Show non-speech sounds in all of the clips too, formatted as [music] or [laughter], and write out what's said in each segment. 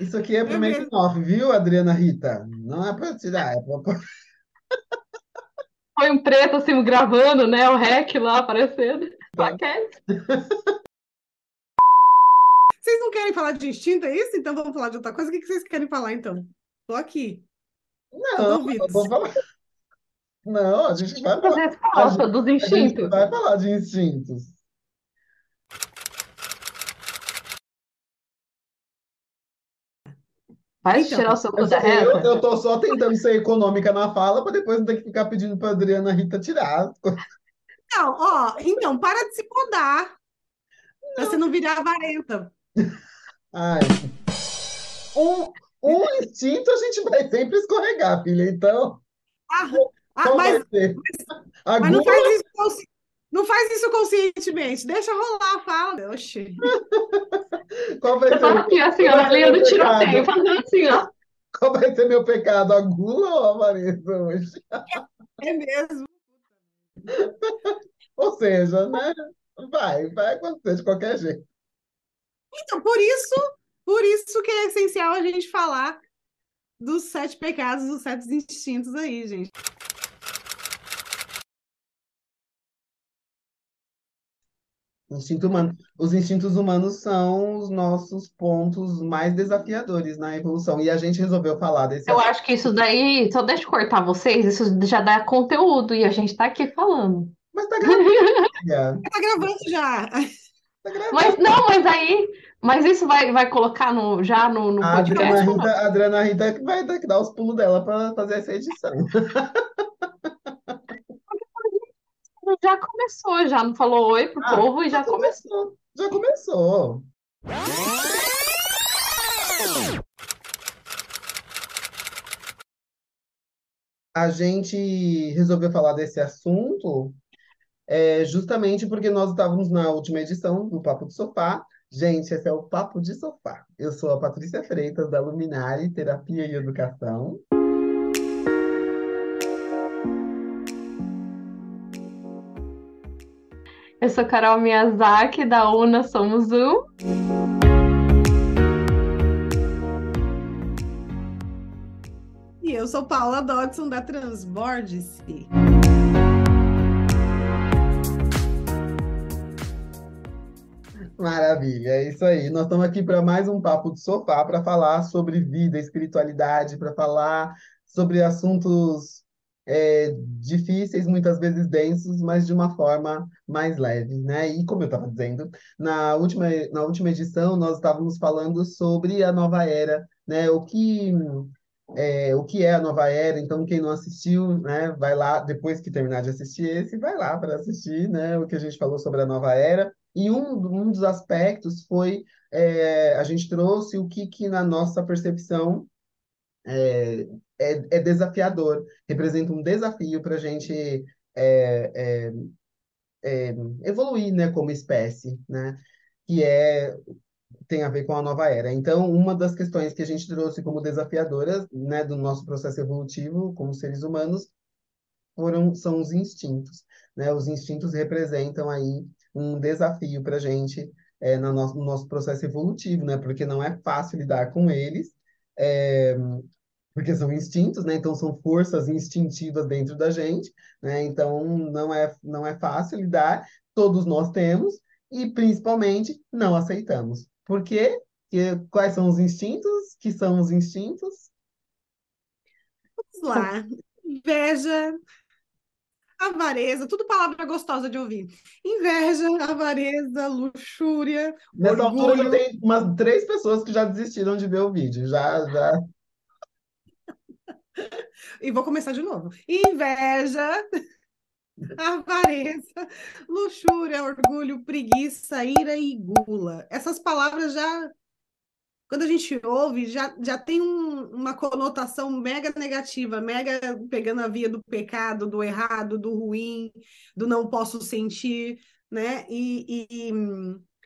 Isso aqui é pro É making mesmo. off, viu, Adriana Rita? Não é pra tirar, é pra... Foi um preto assim gravando, né? O rec lá aparecendo. Tá. Plaquete. Vocês não querem falar de instinto, é isso? Então vamos falar de outra coisa. O que vocês querem falar, então? Tô aqui. Não, eu vou falar. Não, a gente vai falar. respostas dos A gente instintos. vai falar de instintos. Vai Então, tirar o seu cu da Eu, reta? eu tô só tentando ser econômica na fala para depois não ter que ficar pedindo para Adriana Rita tirar. Não, ó, então, para de se podar. Pra você não virar avarenta. Ai. Um, um instinto a gente vai sempre escorregar, filha. Então, Ah, ah, qual mas, vai ser? mas não Agora, faz isso não faz isso conscientemente. Deixa rolar, fala. Oxi. [laughs] qual vai Eu tava ser, aqui, assim, ó, qual na vai ser linha meu do tiroteio, pecado? fazendo assim, ó. Qual vai ser meu pecado? A gula ou a avareza hoje? É mesmo. [laughs] Ou seja, né? Vai, vai acontecer de qualquer jeito. Então, por isso, por isso que é essencial a gente falar dos sete pecados, dos sete instintos aí, gente. Instinto humano. Os instintos humanos são os nossos pontos mais desafiadores na evolução. E a gente resolveu falar desse Eu assunto. acho que isso daí, só deixa eu cortar vocês, isso já dá conteúdo e a gente tá aqui falando. Mas tá gravando. [laughs] Tá gravando já. Tá gravando. Mas não, mas aí, mas isso vai, vai colocar no, já no, no A Adriana podcast? não? Rita, a Adriana Rita vai dar, que dar os pulos dela para fazer essa edição. [laughs] Já começou, já não falou oi pro Ah, povo e já já começou. começou. Já começou. A gente resolveu falar desse assunto é, justamente porque nós estávamos na última edição do Papo de Sofá. Gente, esse é o Papo de Sofá. Eu sou a Patrícia Freitas, da Luminari Terapia e Educação. Eu sou Carol Miyazaki, da Una Somos Um. E eu sou Paula Dodson, da Transborde-se. Maravilha, é isso aí. Nós estamos aqui para mais um Papo de Sofá para falar sobre vida, espiritualidade, para falar sobre assuntos é, difíceis, muitas vezes densos, mas de uma forma mais leve, né? E como eu estava dizendo, na última, na última edição nós estávamos falando sobre a nova era, né? O que é, o que é a nova era. Então, quem não assistiu, né, vai lá, depois que terminar de assistir esse, vai lá para assistir, né, o que a gente falou sobre a nova era. E um, um dos aspectos foi, é, a gente trouxe o que, que na nossa percepção é, é, é desafiador, representa um desafio para a gente é, é, é, evoluir, né, como espécie, né, que é tem a ver com a nova era. Então, uma das questões que a gente trouxe como desafiadoras, né, do nosso processo evolutivo como seres humanos foram são os instintos, né? Os instintos representam aí um desafio para a gente é, no, nosso, no nosso processo evolutivo, né? Porque não é fácil lidar com eles, é, porque são instintos, né? Então são forças instintivas dentro da gente, né? Então não é não é fácil lidar. Todos nós temos e principalmente não aceitamos. Por quê? Quais são os instintos? Que são os instintos? Vamos lá. Inveja, avareza, tudo palavra gostosa de ouvir. Inveja, avareza, luxúria, Nessa altura já orgulho. tem umas três pessoas que já desistiram de ver o vídeo. Já, já. E vou começar de novo. Inveja, [laughs] avareza, luxúria, orgulho, preguiça, ira e gula. Essas palavras já, quando a gente ouve, já, já tem um- uma conotação mega negativa, mega pegando a via do pecado, do errado, do ruim, do não posso sentir, né? E, e-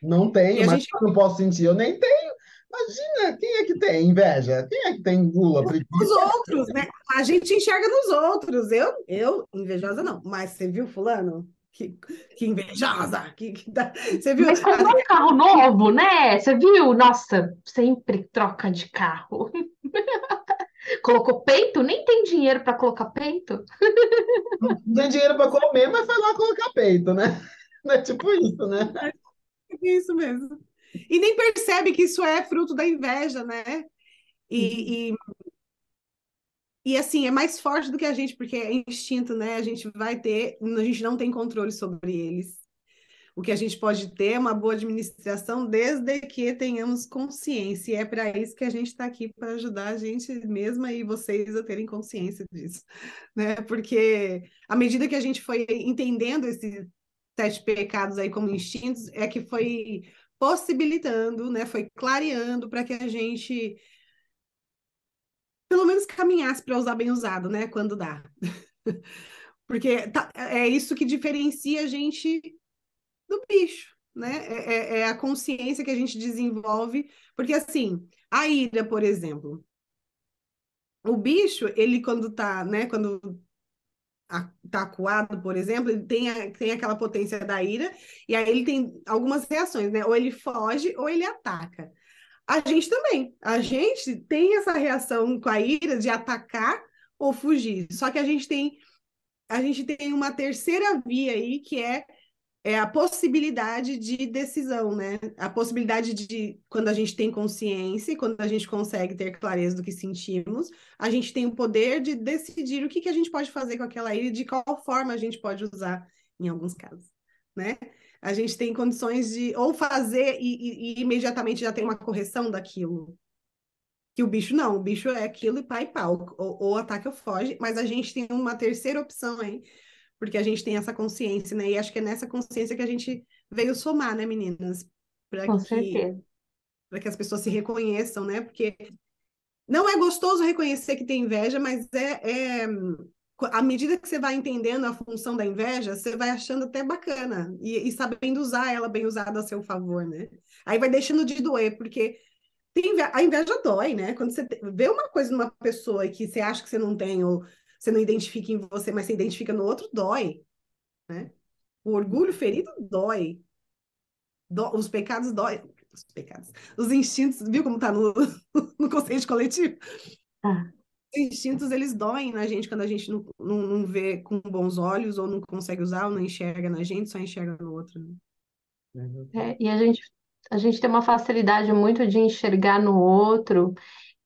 Não tenho, a mas gente- não posso sentir. Eu nem tenho. Imagina, quem é que tem inveja? Quem é que tem gula, os outros, né? A gente enxerga nos outros. Eu, eu invejosa não, mas você viu fulano? Que, que invejosa! Que, que dá... Você viu? Mas comprou um carro novo, né? Você viu? Nossa, sempre troca de carro. [laughs] Colocou peito? Nem tem dinheiro para colocar peito. Não tem dinheiro para comer, mas foi lá colocar peito, né? [laughs] Não é tipo isso, né? É isso mesmo. E nem percebe que isso é fruto da inveja, né? E, uhum. e, e, assim, é mais forte do que a gente, porque é instinto, né? A gente vai ter, a gente não tem controle sobre eles. O que a gente pode ter é uma boa administração desde que tenhamos consciência. E é para isso que a gente está aqui para ajudar a gente mesma e vocês a terem consciência disso, né? Porque à medida que a gente foi entendendo esses sete pecados aí como instintos, é que foi possibilitando, né? Foi clareando para que a gente pelo menos caminhasse para usar bem usado, né? Quando dá. [laughs] Porque tá, é isso que diferencia a gente do bicho, né? É, é, é, a consciência que a gente desenvolve. Porque, assim, a ira, por exemplo. O bicho, ele quando tá, né? Quando tá acuado, por exemplo, ele tem, a, tem aquela potência da ira, e aí ele tem algumas reações, né? Ou ele foge ou ele ataca. A gente também. A gente tem essa reação com a ira de atacar ou fugir. Só que a gente tem a gente tem uma terceira via aí que é é a possibilidade de decisão, né? A possibilidade de, quando a gente tem consciência, quando a gente consegue ter clareza do que sentimos, a gente tem o poder de decidir o que, que a gente pode fazer com aquela ira e de qual forma a gente pode usar em alguns casos, né? A gente tem condições de ou fazer e, e, e imediatamente já tem uma correção daquilo. Que o bicho não, o bicho é aquilo e pai pau, ou, ou ataca ou foge, mas a gente tem uma terceira opção aí, porque a gente tem essa consciência, né? E acho que é nessa consciência que a gente veio somar, né, meninas? Para que, certeza. Para que as pessoas se reconheçam, né? Porque não é gostoso reconhecer que tem inveja, mas é, é à medida que você vai entendendo a função da inveja, você vai achando até bacana e, e, sabendo usar ela bem usada a seu favor, né? Aí vai deixando de doer, porque inveja, a inveja dói, né? Quando você vê uma coisa numa pessoa que você acha que você não tem, ou você não identifica em você, mas você identifica no outro, dói. Né? O orgulho ferido dói. Do, os pecados dói. Os pecados. Os instintos, viu como está no, [laughs] no conceito coletivo? Ah. Os instintos, eles doem na gente quando a gente não, não, não, vê com bons olhos, ou não consegue usar, ou não enxerga na gente, só enxerga no outro. Né? É, e a gente, a gente tem uma facilidade muito de enxergar no outro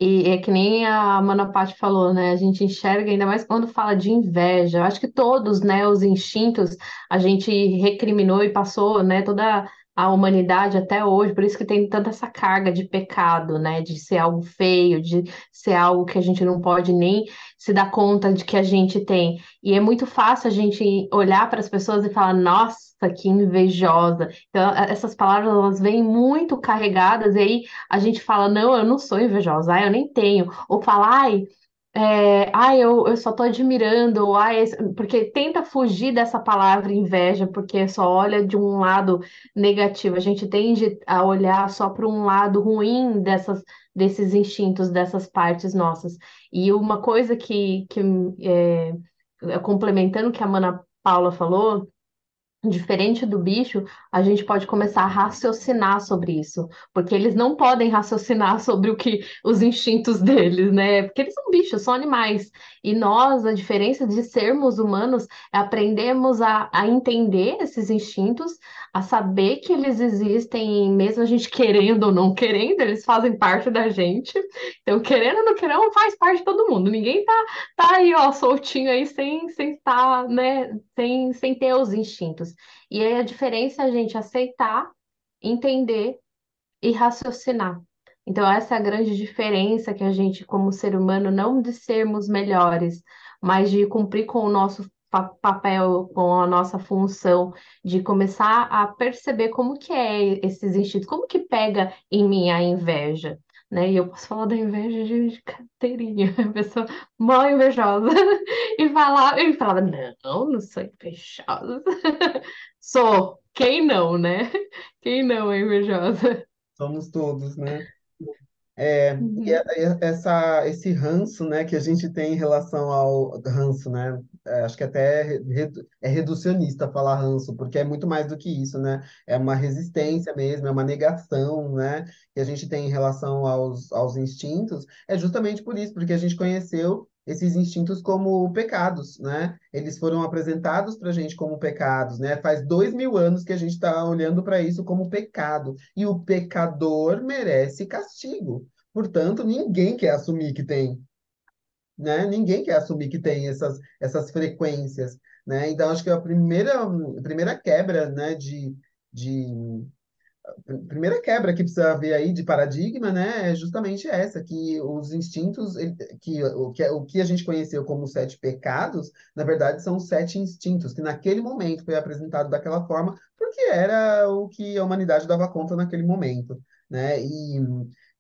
e é que nem a Manapati falou, né? A gente enxerga ainda mais quando fala de inveja. Eu acho que todos, né, os instintos, a gente recriminou e passou, né, toda a humanidade até hoje, por isso que tem tanta essa carga de pecado, né? De ser algo feio, de ser algo que a gente não pode nem se dar conta de que a gente tem. E é muito fácil a gente olhar para as pessoas e falar, nossa, que invejosa. Então, essas palavras elas vêm muito carregadas, e aí a gente fala, não, eu não sou invejosa, eu nem tenho. Ou fala, ai, é, ah, eu, eu só tô admirando, ah, esse... porque tenta fugir dessa palavra inveja, porque só olha de um lado negativo. A gente tende a olhar só para um lado ruim dessas, desses instintos, dessas partes nossas. E uma coisa que, que é, complementando o que a Mana Paula falou, Diferente do bicho, a gente pode começar a raciocinar sobre isso, porque eles não podem raciocinar [laughs] sobre o que os instintos deles, né? Porque eles são bichos, são animais. E nós, a diferença de sermos humanos é aprendermos a, a entender esses instintos, a saber que eles existem, mesmo a gente [laughs] querendo ou não querendo, eles fazem parte da gente. Então, querendo ou não querendo, faz parte de todo mundo. Ninguém tá, tá aí, ó, soltinho aí sem, sem estar, né? Sem, sem ter os instintos. E aí a diferença é a gente aceitar, entender e raciocinar. Então, essa é a grande diferença que a gente, como ser humano, não de sermos melhores, mas de cumprir com o nosso papel, com a nossa função, de começar a perceber como que é esses instintos, como que pega em mim a inveja né? E eu posso falar da inveja de, de carteirinha, [laughs] a pessoa mó invejosa, [laughs] e falar, e falava, não, não sou invejosa. [laughs] Sou, quem não, né? Quem não é invejosa? Somos todos, né? É, uhum. e essa, esse ranço, né, que a gente tem em relação ao ranço, né, é, acho que até é reducionista falar ranço, porque é muito mais do que isso, né? É uma resistência mesmo, é uma negação, né? Que a gente tem em relação aos, aos instintos. É justamente por isso, porque a gente conheceu esses instintos como pecados, né? Eles foram apresentados para a gente como pecados, né? Faz dois mil anos que a gente está olhando para isso como pecado. E o pecador merece castigo. Portanto, ninguém quer assumir que tem né? Ninguém quer assumir que tem essas, essas frequências, né? Então, acho que a primeira, a primeira quebra, né, de, de primeira quebra que precisa haver aí de paradigma, né, é justamente essa, que os instintos, que o, que o que a gente conheceu como sete pecados, na verdade são sete instintos, que naquele momento foi apresentado daquela forma, porque era o que a humanidade dava conta naquele momento, né, e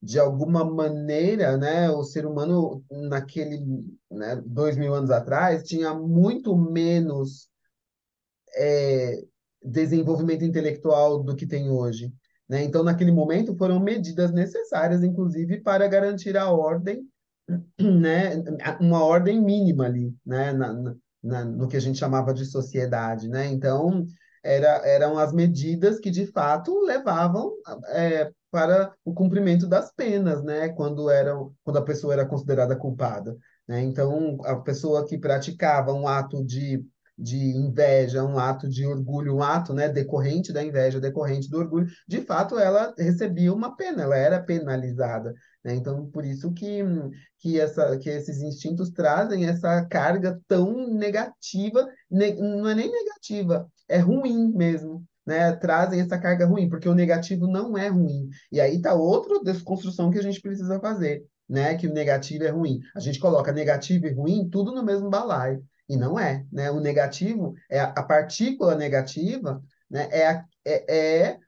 de alguma maneira, né, o ser humano naquele, né, dois mil anos atrás tinha muito menos é, desenvolvimento intelectual do que tem hoje. Né? Então, naquele momento, foram medidas necessárias, inclusive, para garantir a ordem, [clears throat] né, uma ordem mínima ali, né, na, na, no que a gente chamava de sociedade. Né? Então, era, eram as medidas que, de fato, levavam é, para o cumprimento das penas, né? Quando, eram, quando a pessoa era considerada culpada. Né? Então, a pessoa que praticava um ato de, de inveja, um ato de orgulho, um ato né, decorrente da inveja, decorrente do orgulho, de fato, ela recebia uma pena, ela era penalizada. Né? Então, por isso que, que, essa, que esses instintos trazem essa carga tão negativa, ne, não é nem negativa, é ruim mesmo né, trazem essa carga ruim, porque o negativo não é ruim. E aí está outra desconstrução que a gente precisa fazer, né, que o negativo é ruim. A gente coloca negativo e ruim tudo no mesmo balaio. E não é, né? O negativo é a, a partícula negativa, né? É, a, é, é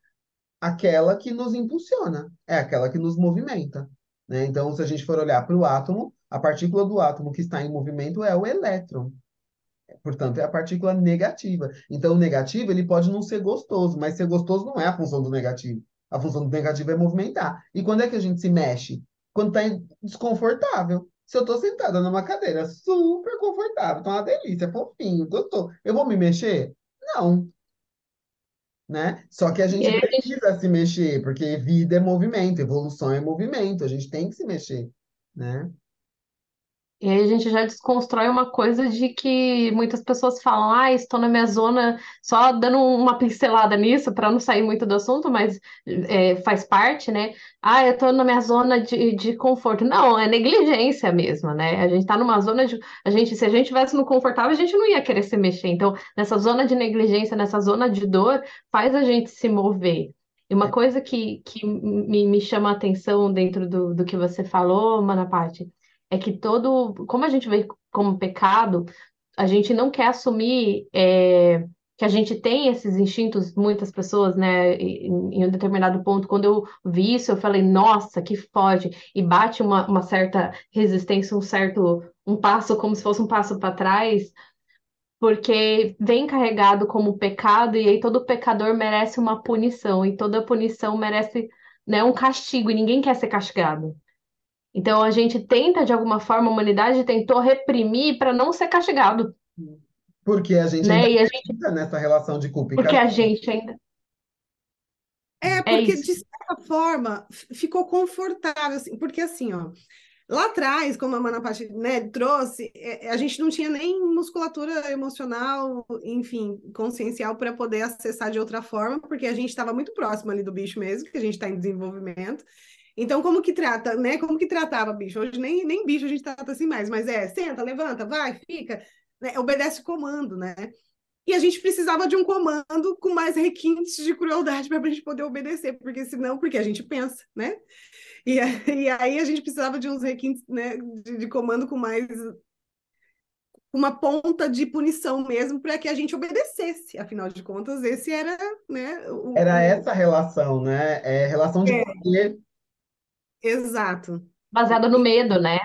aquela que nos impulsiona, é aquela que nos movimenta. Né? Então, se a gente for olhar para o átomo, a partícula do átomo que está em movimento é o elétron. Portanto, é a partícula negativa. Então, o negativo ele pode não ser gostoso, mas ser gostoso não é a função do negativo. A função do negativo é movimentar. E quando é que a gente se mexe? Quando está desconfortável. Se eu estou sentada numa cadeira super confortável, está uma delícia, fofinho, gostou. Eu vou me mexer? Não. Né? Só que a gente precisa se mexer, porque vida é movimento, evolução é movimento, a gente tem que se mexer, né? E aí a gente já desconstrói uma coisa de que muitas pessoas falam, ah, estou na minha zona, só dando uma pincelada nisso para não sair muito do assunto, mas é, faz parte, né? Ah, eu estou na minha zona de, de conforto. Não, é negligência mesmo, né? A gente está numa zona de. A gente, se a gente estivesse no confortável, a gente não ia querer se mexer. Então, nessa zona de negligência, nessa zona de dor, faz a gente se mover. E uma coisa que, que me, me chama a atenção dentro do, do que você falou, Manapati, é que todo, como a gente vê como pecado, a gente não quer assumir é, que a gente tem esses instintos, muitas pessoas, né, em, em, um determinado ponto, quando eu vi isso, eu falei, nossa, que forte, e bate uma, uma certa resistência, um certo, um passo, como se fosse um passo para trás, porque vem carregado como pecado, e aí todo pecador merece uma punição, e toda punição merece, né, um castigo, e ninguém quer ser castigado. Então a gente tenta, de alguma forma, a humanidade tentou reprimir para não ser castigado. Porque a gente né? ainda e a gente... nessa relação de culpa e Porque a gente ainda. É, é porque é de certa forma ficou confortável, assim, porque assim, ó, lá atrás, como a Mana Paty, né, trouxe, é, a gente não tinha nem musculatura emocional, enfim, consciencial para poder acessar de outra forma, porque a gente estava muito próximo ali do bicho mesmo, que a gente está em desenvolvimento. Então, como que trata, né? Como que tratava bicho? Hoje nem, nem bicho a gente trata assim mais, mas é, senta, levanta, vai, fica, né? obedece o comando, né? E a gente precisava de um comando com mais requintes de crueldade para a gente poder obedecer, porque senão, porque a gente pensa, né? E, [laughs] e aí a gente precisava de uns requintes né, de, de comando com mais uma ponta de punição mesmo para que a gente obedecesse. Afinal de contas, esse era, né? O, era essa relação, né? É relação de é. poder Exato. Baseada no medo, né?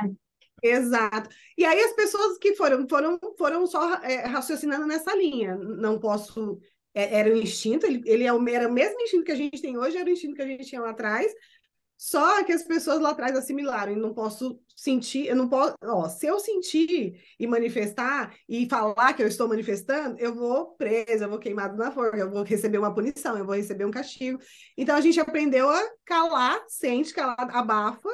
Exato. E aí as pessoas que foram foram foram só é, raciocinando nessa linha. Não posso. É, era o instinto, ele, ele é era o mesmo instinto que a gente tem hoje, era o instinto que a gente tinha lá atrás. Só que as pessoas lá atrás assimilaram e não posso sentir, eu não posso, ó, se eu sentir e manifestar e falar que eu estou manifestando, eu vou presa, eu vou queimado na forca, eu vou receber uma punição, eu vou receber um castigo. Então a gente aprendeu a calar, sente, calar, abafa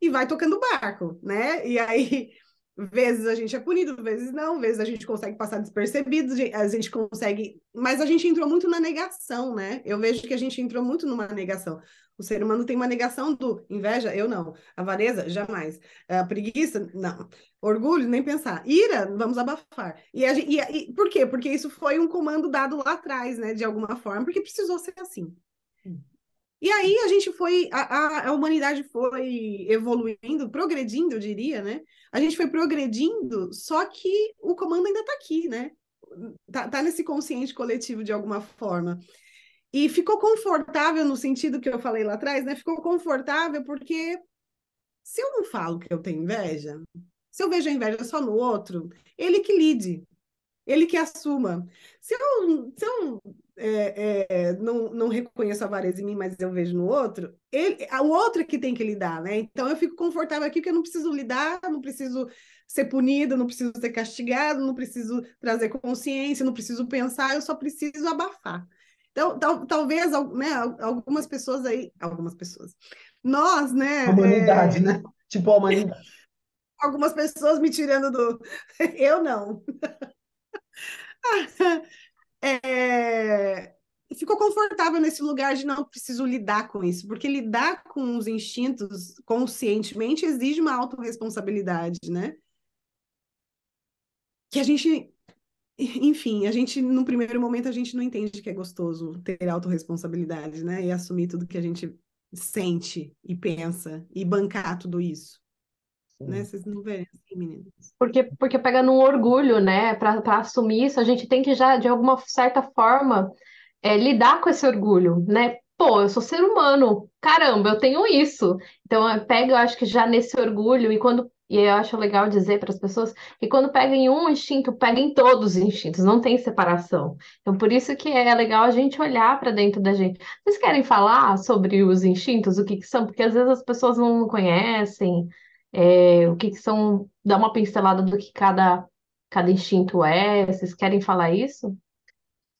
e vai tocando o barco, né? E aí vezes a gente é punido, vezes não, vezes a gente consegue passar despercebido, a gente consegue, mas a gente entrou muito na negação, né? Eu vejo que a gente entrou muito numa negação. O ser humano tem uma negação do inveja, eu não. Avareza, jamais. A preguiça, não. Orgulho, nem pensar. Ira, vamos abafar. E, a, e, e por quê? Porque isso foi um comando dado lá atrás, né? De alguma forma, porque precisou ser assim. E aí a gente foi, a, a, humanidade foi evoluindo, progredindo, eu diria, né? A gente foi progredindo, só que o comando ainda está aqui, né? Tá, tá nesse consciente coletivo de alguma forma. E ficou confortável no sentido que eu falei lá atrás, né? Ficou confortável porque se eu não falo que eu tenho inveja, se eu vejo a inveja só no outro, ele que lide, ele que assuma. Se eu, se eu é, é, não, não reconheço a avareza em mim, mas eu vejo no outro, ele, o outro é que tem que lidar, né? Então eu fico confortável aqui porque eu não preciso lidar, não preciso ser punida, não preciso ser castigado, não preciso trazer consciência, não preciso pensar, eu só preciso abafar. Então, tal, talvez né, algumas pessoas aí, algumas pessoas, nós, né? A humanidade, é... né? Tipo a humanidade. [laughs] algumas pessoas me tirando do. [laughs] eu não. [laughs] é, ficou confortável nesse lugar de não preciso lidar com isso, porque lidar com os instintos conscientemente exige uma autorresponsabilidade, né? Que a gente, enfim, a gente, no primeiro momento, a gente não entende que é gostoso ter autorresponsabilidade, né? E assumir tudo que a gente sente e pensa e bancar tudo isso né? Vocês não veem assim, meninas? Porque, porque pega num orgulho, né? Para assumir isso, a gente tem que já, de alguma certa forma, é, lidar com esse orgulho, né? Pô, eu sou ser humano, caramba, eu tenho isso. Então, pega, eu acho que já nesse orgulho, e quando. E eu acho legal dizer para as pessoas que quando pega em um instinto, pega em todos os instintos, não tem separação. Então, por isso que é legal a gente olhar para dentro da gente. Vocês querem falar sobre os instintos, o que, que são? Porque às vezes as pessoas não conhecem, é, o que, que são, dá uma pincelada do que cada, cada instinto é, vocês querem falar isso?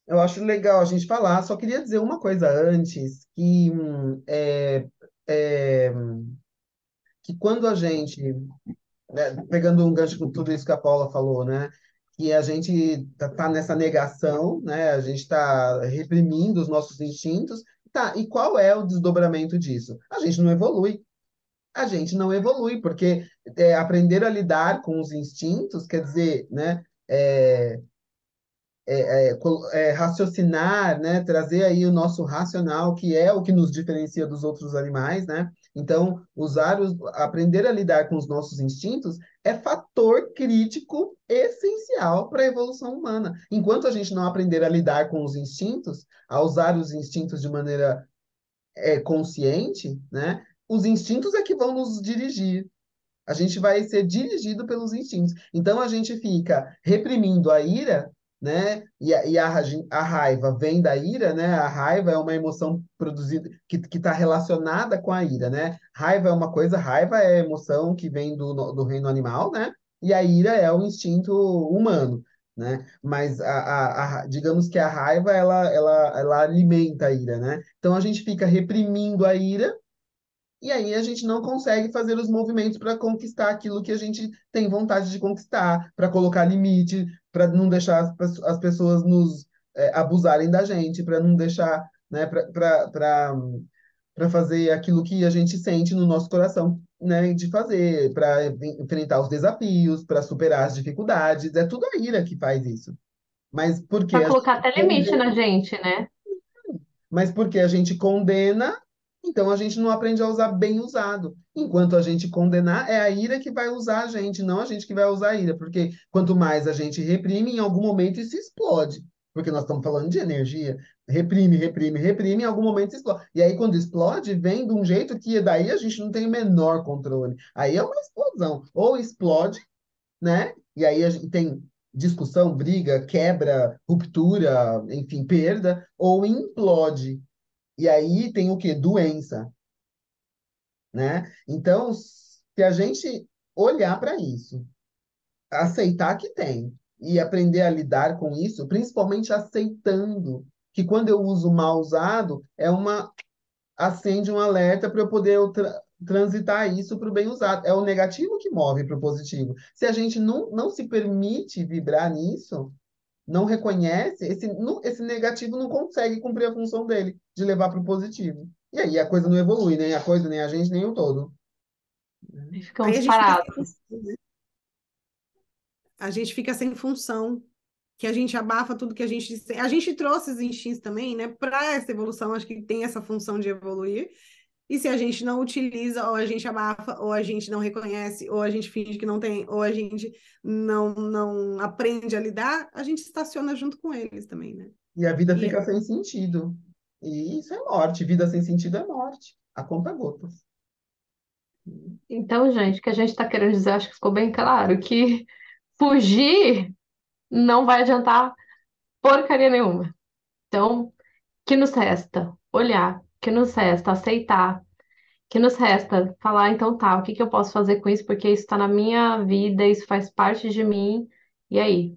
Eu acho legal a gente falar, só queria dizer uma coisa antes, que, hum, é, é, que quando a gente, né, pegando um gancho com tudo isso que a Paula falou, né, que a gente tá, tá nessa negação, né, a gente está reprimindo os nossos instintos, tá, e qual é o desdobramento disso? A gente não evolui, a gente não evolui, porque é, aprender a lidar com os instintos, quer dizer, né, é, é, é, é, raciocinar, né, trazer aí o nosso racional, que é o que nos diferencia dos outros animais, né? Então, usar os, aprender a lidar com os nossos instintos é fator crítico essencial para a evolução humana. Enquanto a gente não aprender a lidar com os instintos, a usar os instintos de maneira é, consciente, né? Os instintos é que vão nos dirigir. A gente vai ser dirigido pelos instintos. Então a gente fica reprimindo a ira, né? E a, e a, a raiva vem da ira, né? A raiva é uma emoção produzida que está relacionada com a ira, né? Raiva é uma coisa, raiva é emoção que vem do, do reino animal, né? E a ira é o instinto humano. Né? Mas a, a, a, digamos que a raiva ela, ela, ela alimenta a ira, né? Então a gente fica reprimindo a ira e aí a gente não consegue fazer os movimentos para conquistar aquilo que a gente tem vontade de conquistar, para colocar limite, para não deixar as, as pessoas nos é, abusarem da gente, para não deixar, né, para fazer aquilo que a gente sente no nosso coração né, de fazer, para enfrentar os desafios, para superar as dificuldades. É tudo a ira que faz isso. Mas porque Para colocar até limite condena... na gente, né? Mas porque a gente condena então a gente não aprende a usar bem usado. Enquanto a gente condenar, é a ira que vai usar a gente, não a gente que vai usar a ira. Porque quanto mais a gente reprime, em algum momento isso explode. Porque nós estamos falando de energia. Reprime, reprime, reprime, em algum momento explode. E aí, quando explode, vem de um jeito que daí a gente não tem o menor controle. Aí é uma explosão. Ou explode, né? E aí a gente tem discussão, briga, quebra, ruptura, enfim, perda, ou implode. E aí tem o quê? Doença. né? Então, se a gente olhar para isso, aceitar que tem e aprender a lidar com isso, principalmente aceitando que quando eu uso mal usado, é uma acende um alerta para eu poder tra transitar isso para o bem usado. É o negativo que move para o positivo. Se a gente não, não se permite vibrar nisso, não reconhece, esse, não, esse negativo não consegue cumprir a função dele, de levar para o positivo. E aí a coisa não evolui, nem a coisa, nem a gente, nem o todo. Ficamos aí parados. A gente fica sem função que a gente abafa tudo que a gente. A gente trouxe os instintos também, né? Para essa evolução, acho que tem essa função de evoluir. E se a gente não utiliza, ou a gente abafa, ou a gente não reconhece, ou a gente finge que não tem, ou a gente não, não aprende a lidar, a gente estaciona junto com eles também, né? E a vida e fica é... sem sentido. E isso é morte. Vida sem sentido é morte. A conta gotas. Então, gente, o que a gente está querendo dizer, acho que ficou bem claro, que fugir não vai adiantar porcaria nenhuma. Então, que nos resta? Olhar. Que nos resta? Aceitar. Que nos resta? Falar, então tá, o que que eu posso fazer com isso? Porque isso está na minha vida, isso faz parte de mim. E aí?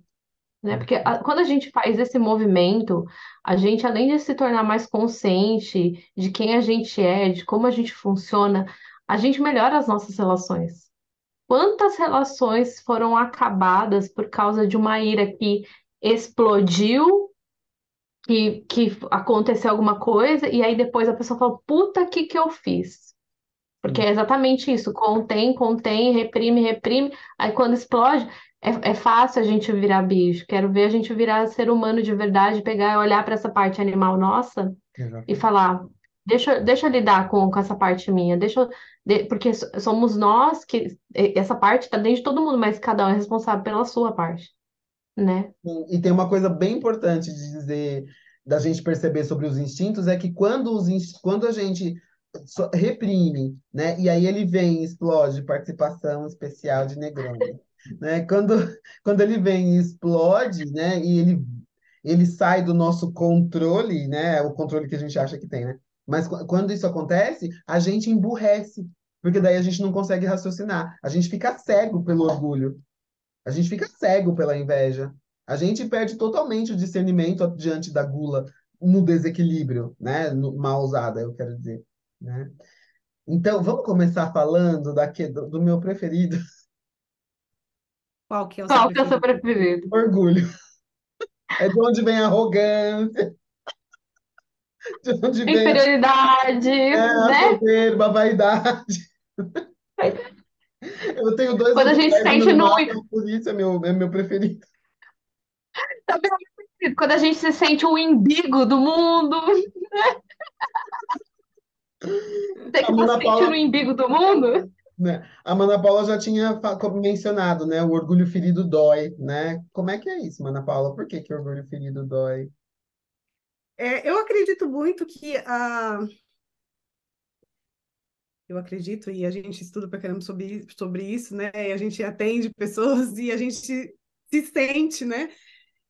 Né? Porque a, quando a gente faz esse movimento, a gente, além de se tornar mais consciente de quem a gente é, de como a gente funciona, a gente melhora as nossas relações. Quantas relações foram acabadas por causa de uma ira que explodiu, que, que aconteceu alguma coisa, e aí depois a pessoa fala, puta, que que eu fiz? Porque é exatamente isso, contém, contém, reprime, reprime, aí quando explode, é, é fácil a gente virar bicho. Quero ver a gente virar ser humano de verdade, pegar, olhar para essa parte animal nossa e falar, deixa, deixa eu lidar com, com essa parte minha, deixa de, porque somos nós que essa parte está dentro de todo mundo, mas cada um é responsável pela sua parte, né? E tem uma coisa bem importante de dizer, da gente perceber sobre os instintos, é que quando, os, quando a gente reprime, né? E aí ele vem e explode participação especial de Negroni, [laughs] né? Quando, quando ele vem e explode, né? E ele, ele sai do nosso controle, né? O controle que a gente acha que tem, né? Mas quando isso acontece, a gente emburrece, porque daí a gente não consegue raciocinar. A gente fica cego pelo orgulho. A gente fica cego pela inveja. A gente perde totalmente o discernimento diante da gula, no desequilíbrio, né? No, mal usada, eu quero dizer. Né? Então, vamos começar falando daqui, do, do meu preferido. [laughs] Qual que é o seu Qual preferido? Que é o seu preferido? Orgulho. É de onde vem a arrogância, [laughs] de onde vem Inferioridade, é, né? soberba, a vaidade. [laughs] Eu tenho dois Quando a gente sente no... Mapa, por isso é meu, é meu preferido. [laughs] Quando a gente se sente o imbigo do mundo, né? Você que tá Paula... no imbigo do mundo? Né? A Mana Paula já tinha mencionado, né? O orgulho ferido dói, né? Como é que é isso, Mana Paula? Por que que o orgulho ferido dói? É, eu acredito muito que a. Eu acredito, e a gente estuda para caramba sobre, sobre isso, né? E a gente atende pessoas e a gente se sente, né?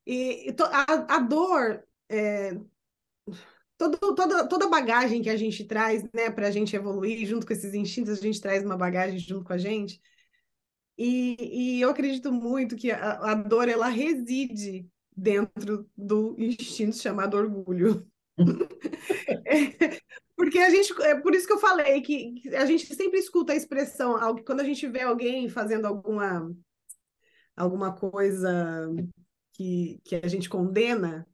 E, e a, a, dor, é, todo, toda, toda a bagagem que a gente traz, né, para a gente evoluir, junto com esses instintos, a gente traz uma bagagem junto com a gente. E, e eu acredito muito que a, a dor, ela reside dentro do instinto chamado orgulho. [laughs] [laughs] [laughs] é, porque a gente, é por isso que eu falei que, a gente sempre escuta a expressão, quando a gente vê alguém fazendo alguma, alguma coisa que, que a gente condena,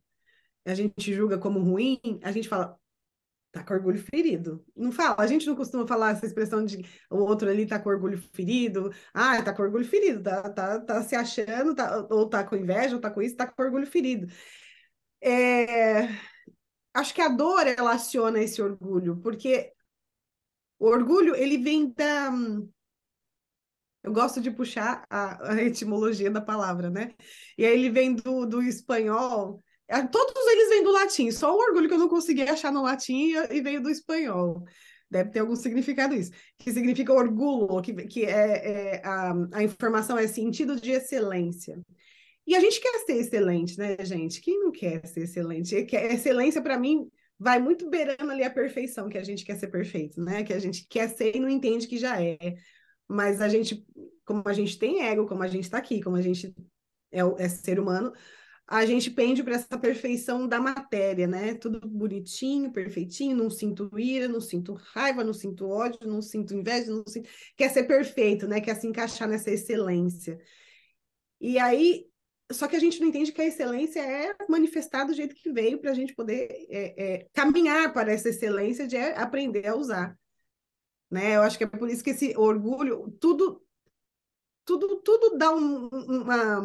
a gente julga como ruim, a gente fala, tá com orgulho ferido. Não fala, a gente não costuma falar essa expressão de o outro ali tá com orgulho ferido. Ah, tá com orgulho ferido, tá, tá, tá se achando, tá, ou tá com inveja, ou tá com isso, tá com orgulho ferido. É... Acho que a dor relaciona esse orgulho, porque o orgulho, ele vem da... Eu gosto de puxar a, a etimologia da palavra, né? E aí ele vem do, do espanhol, é, todos eles vêm do latim, só o orgulho que eu não consegui achar no latim e veio do espanhol. Deve ter algum significado isso, que significa orgulho, que, que é, é a, a informação é sentido de excelência. E a gente quer ser excelente, né, gente? Quem não quer ser excelente? Excelência, para mim, vai muito beirando ali a perfeição, que a gente quer ser perfeito, né? Que a gente quer ser e não entende que já é. Mas a gente, como a gente tem ego, como a gente está aqui, como a gente é, é ser humano, a gente pende para essa perfeição da matéria, né? Tudo bonitinho, perfeitinho, não sinto ira, não sinto raiva, não sinto ódio, não sinto inveja, não sinto... quer ser perfeito, né? Quer se encaixar nessa excelência. E aí, só que a gente não entende que a excelência é manifestar do jeito que veio para a gente poder é, é, caminhar para essa excelência de aprender a usar. Né? Eu acho que é por isso que esse orgulho, tudo, tudo, tudo dá um, uma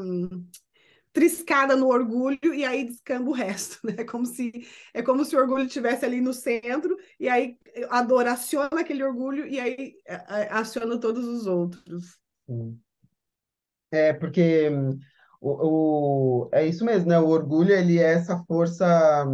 triscada no orgulho e aí descamba o resto, [laughs] né? É como se é como se o orgulho estivesse ali no centro e aí a dor aciona aquele orgulho e aí aciona todos os outros. É porque o, o, é isso mesmo, né? O orgulho ele é essa força,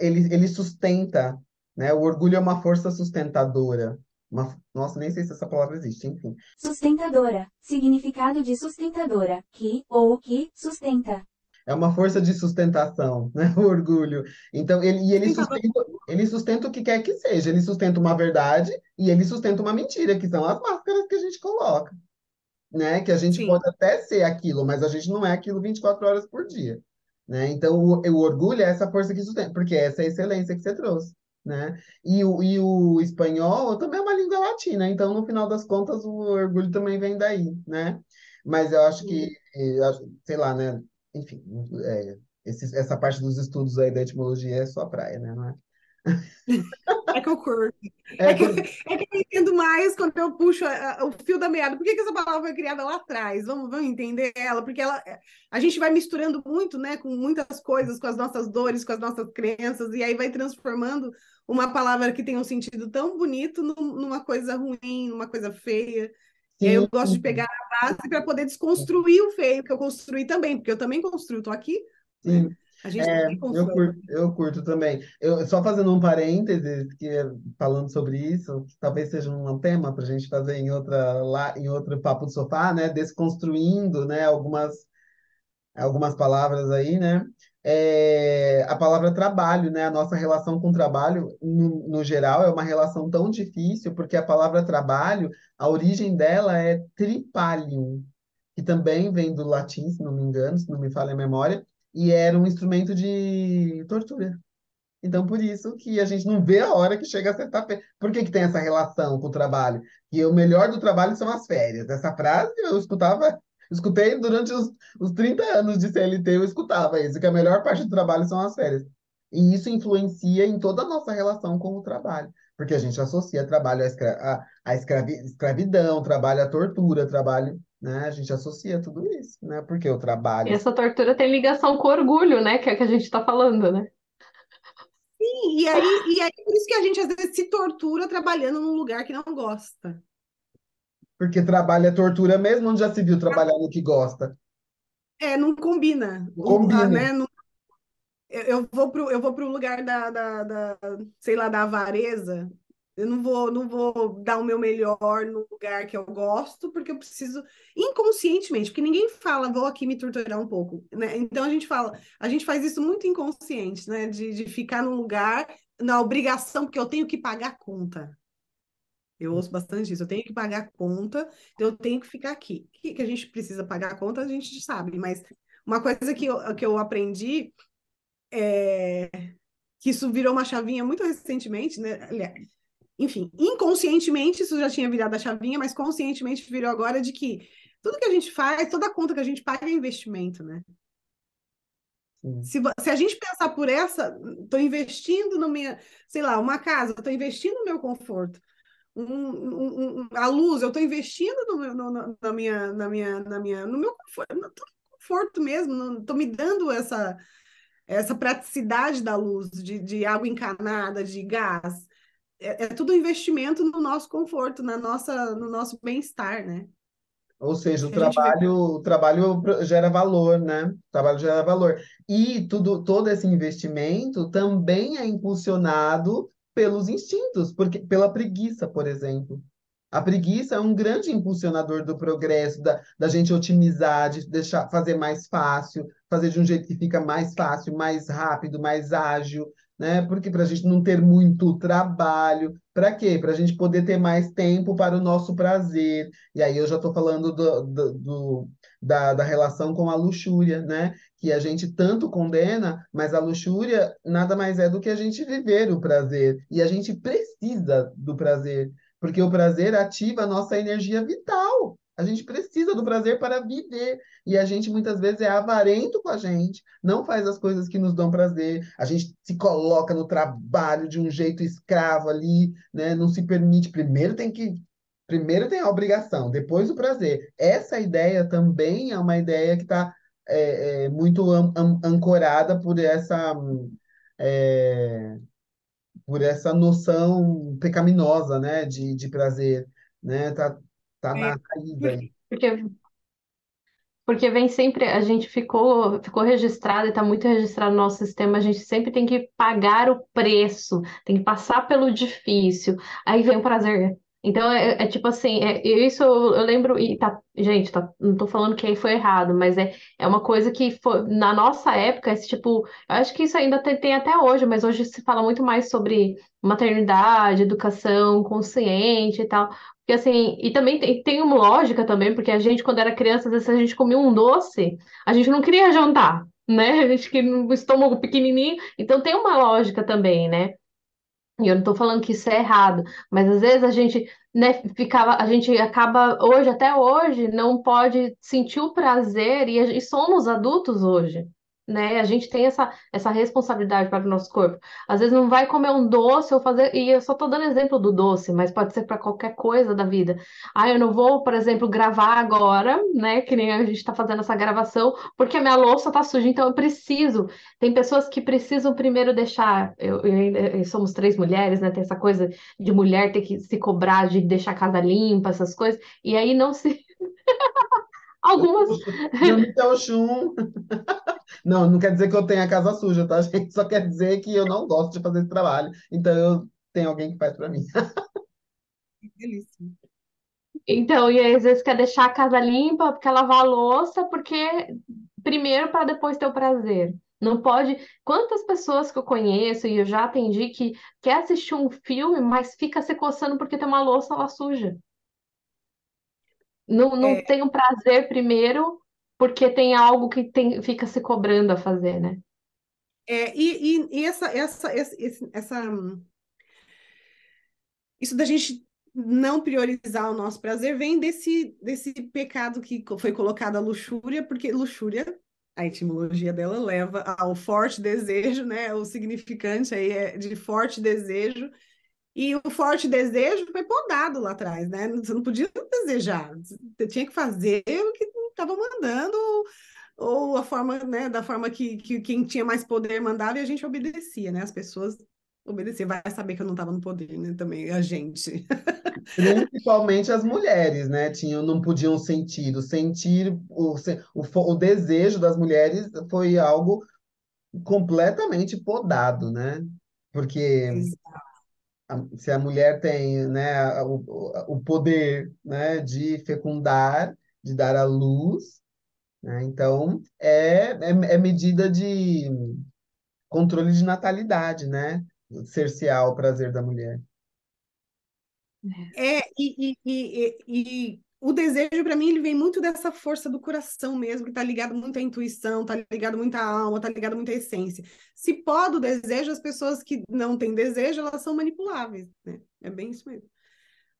ele, ele sustenta, né? O orgulho é uma força sustentadora. Uma, nossa, nem sei se essa palavra existe, enfim. Sustentadora. Significado de sustentadora. Que ou que sustenta. É uma força de sustentação, né? [laughs] O orgulho. Então, ele, e ele sustenta, ele sustenta o que quer que seja. Ele sustenta uma verdade e ele sustenta uma mentira, que são as máscaras que a gente coloca. Né? Que a gente Sim. pode até ser aquilo, mas a gente não é aquilo 24 horas por dia. Né? Então, o, o orgulho é essa força que sustenta, porque essa é a excelência que você trouxe né? E o, e o espanhol também é uma língua latina, então no final das contas o orgulho também vem daí, né? Mas eu acho que, sei lá, né? Enfim, é, esse, essa parte dos estudos aí da etimologia é sua praia, né? Não é? É que eu curto. É, é, que, é, que, eu entendo mais quando eu puxo a, a, o fio da meada. Por que, que essa palavra foi criada lá atrás? Vamos, vamos entender ela, porque ela, a gente vai misturando muito, né, com muitas coisas, com as nossas dores, com as nossas crenças, e aí vai transformando uma palavra que tem um sentido tão bonito numa coisa ruim, numa coisa feia. Sim. E aí eu gosto de pegar a base para poder desconstruir o feio que eu construí também, porque eu também construo, estou aqui. Sim. A gente é, eu curto, eu curto também. Eu, só fazendo um parênteses, que falando sobre isso, que talvez seja um tema para a gente fazer em outra lá em outro papo do sofá, né? Desconstruindo, né? Algumas algumas palavras aí, né? É, a palavra trabalho, né? A nossa relação com o trabalho, no, no geral, é uma relação tão difícil, porque a palavra trabalho, a origem dela é tripalium, que também vem do latim, se não me engano, se não me falha a memória, e era um instrumento de tortura. Então, por isso que a gente não vê a hora que chega a sexta-feira. Por que, que tem essa relação com o trabalho? Que o melhor do trabalho são as férias. Essa frase eu escutava, escutei durante os, os 30 anos de CLT, eu escutava isso, que a melhor parte do trabalho são as férias. E isso influencia em toda a nossa relação com o trabalho, porque a gente associa trabalho à, escra escravi escravidão, trabalho à tortura, trabalho né? A gente associa tudo isso, né? Porque o trabalho. E essa tortura tem ligação com orgulho, né? Que é que a gente está falando, né? Sim, e aí, e aí por isso que a gente às vezes se tortura trabalhando num lugar que não gosta. Porque trabalho é tortura mesmo, onde já se viu trabalhar no que gosta? É, não combina. Combina. Né? Não... Eu, eu vou pro, eu vou pro lugar da, da, da, sei lá, da avareza, eu não vou, não vou dar o meu melhor no lugar que eu gosto, porque eu preciso inconscientemente, porque ninguém fala, vou aqui me torturar um pouco, né? Então a gente fala, a gente faz isso muito inconsciente, né? De, de ficar num lugar na obrigação, porque eu tenho que pagar a conta. Eu ouço bastante isso, eu tenho que pagar a conta, então eu tenho que ficar aqui. O que, que a gente precisa pagar a conta, a gente sabe, mas uma coisa que eu, que eu aprendi é que isso virou uma chavinha muito recentemente, né? Aliás, enfim, inconscientemente isso já tinha virado a chavinha, mas conscientemente virou agora de que tudo que a gente faz, toda conta que a gente paga é investimento, né? Se, se, a gente pensar por essa, estou investindo no minha, sei lá, uma casa, estou investindo no meu conforto. Um, um, um, a luz, eu estou investindo no, meu, no, na minha, na minha, na minha, no meu conforto, no conforto mesmo, estou me dando essa, essa praticidade da luz, de, de água encanada, de gás é, é tudo investimento no nosso conforto, na nossa, no nosso bem-estar, né? Ou seja, o trabalho, o trabalho gera valor, né? O trabalho gera valor. E tudo, todo esse investimento também é impulsionado pelos instintos, porque pela preguiça, por exemplo. A preguiça é um grande impulsionador do progresso, da, da gente otimizar, de deixar fazer mais fácil, fazer de um jeito que fica mais fácil, mais rápido, mais ágil, né? Porque para a gente não ter muito trabalho, para quê? Para a gente poder ter mais tempo para o nosso prazer. E aí eu já estou falando do, do, do, da, da relação com a luxúria, né? Que a gente tanto condena, mas a luxúria nada mais é do que a gente viver o prazer. E a gente precisa do prazer, porque o prazer ativa a nossa energia vital. A gente precisa do prazer para viver. E a gente muitas vezes é avarento com a gente, não faz as coisas que nos dão prazer. A gente se coloca no trabalho de um jeito escravo ali, né? Não se permite. Primeiro tem que. Primeiro tem a obrigação, depois o prazer. Essa ideia também é uma ideia que está é, é, muito an an ancorada por essa. É, por essa noção pecaminosa, né, de, de prazer, né, tá, Tá É, na raiz aí. Porque, porque vem sempre, a gente ficou, ficou registrado e está muito registrado no nosso sistema, a gente sempre tem que pagar o preço, tem que passar pelo difícil, aí vem o prazer. Então é, é tipo assim, é, isso eu, eu lembro, e tá, gente, tá, não tô falando que aí foi errado, mas é, é uma coisa que foi, na nossa época, esse tipo, eu acho que isso ainda tem, tem até hoje, mas hoje se fala muito mais sobre maternidade, educação consciente e tal. Porque assim, e também tem, tem uma lógica também, porque a gente, quando era criança, às vezes a gente comia um doce, a gente não queria jantar, né? [laughs] A gente queria um estômago pequenininho, então tem uma lógica também, né? E eu não estou falando que isso é errado, mas às vezes a gente, né, ficava, a gente acaba hoje, até hoje, não pode sentir o prazer, e, a- e somos adultos hoje, né? A gente tem essa, essa responsabilidade para o nosso corpo. Às vezes não vai comer um doce ou fazer, e eu só estou dando exemplo do doce, mas pode ser para qualquer coisa da vida. Ah, eu não vou, por exemplo, gravar agora, né? Que nem a gente está fazendo essa gravação, porque a minha louça tá suja, então eu preciso. Tem pessoas que precisam primeiro deixar. Eu, eu eh, somos três mulheres, né? Tem essa coisa de mulher ter que se cobrar de deixar a casa limpa, essas coisas, e aí não se. [laughs] Algumas. É Oxum. [laughs] Não, não quer dizer que eu tenha a casa suja, tá, gente? Só quer dizer que eu não gosto de fazer esse trabalho. Então eu tenho alguém que faz para mim. [laughs] que delícia. Então, e aí, às vezes quer deixar a casa limpa, quer lavar a louça, porque primeiro para depois ter o prazer. Não pode. Quantas pessoas que eu conheço e eu já atendi que quer assistir um filme, mas fica se coçando porque tem uma louça lá suja. Não, não É, tem o prazer primeiro, porque tem algo que tem, fica se cobrando a fazer, né? é, e, e, e essa, essa, esse- essa, isso da gente não priorizar o nosso prazer vem desse, desse pecado que foi colocado a luxúria, porque luxúria, a etimologia dela leva ao forte desejo, né? O significante aí é de forte desejo. E o forte desejo foi podado lá atrás, né? Você não podia desejar, você tinha que fazer o que estava mandando, ou a forma, né, da forma que, que quem tinha mais poder mandava e a gente obedecia, né? As pessoas obedeciam. Vai saber que eu não estava no poder, né? Também, a gente. Principalmente as mulheres, né? Tinham, não podiam sentir. O sentir, o, o, o desejo das mulheres foi algo completamente podado, né? Porque a- se a mulher tem, né, o, o poder, né, de fecundar, de dar à luz, né? Então é, é, é medida de controle de natalidade, né? Cercear o prazer da mulher. É, e, e, e, e o desejo, para mim, ele vem muito dessa força do coração mesmo, que está ligado muito à intuição, está ligado muito à alma, está ligado muito à essência. Se pode o desejo, as pessoas que não têm desejo, elas são manipuláveis, né? É bem isso mesmo.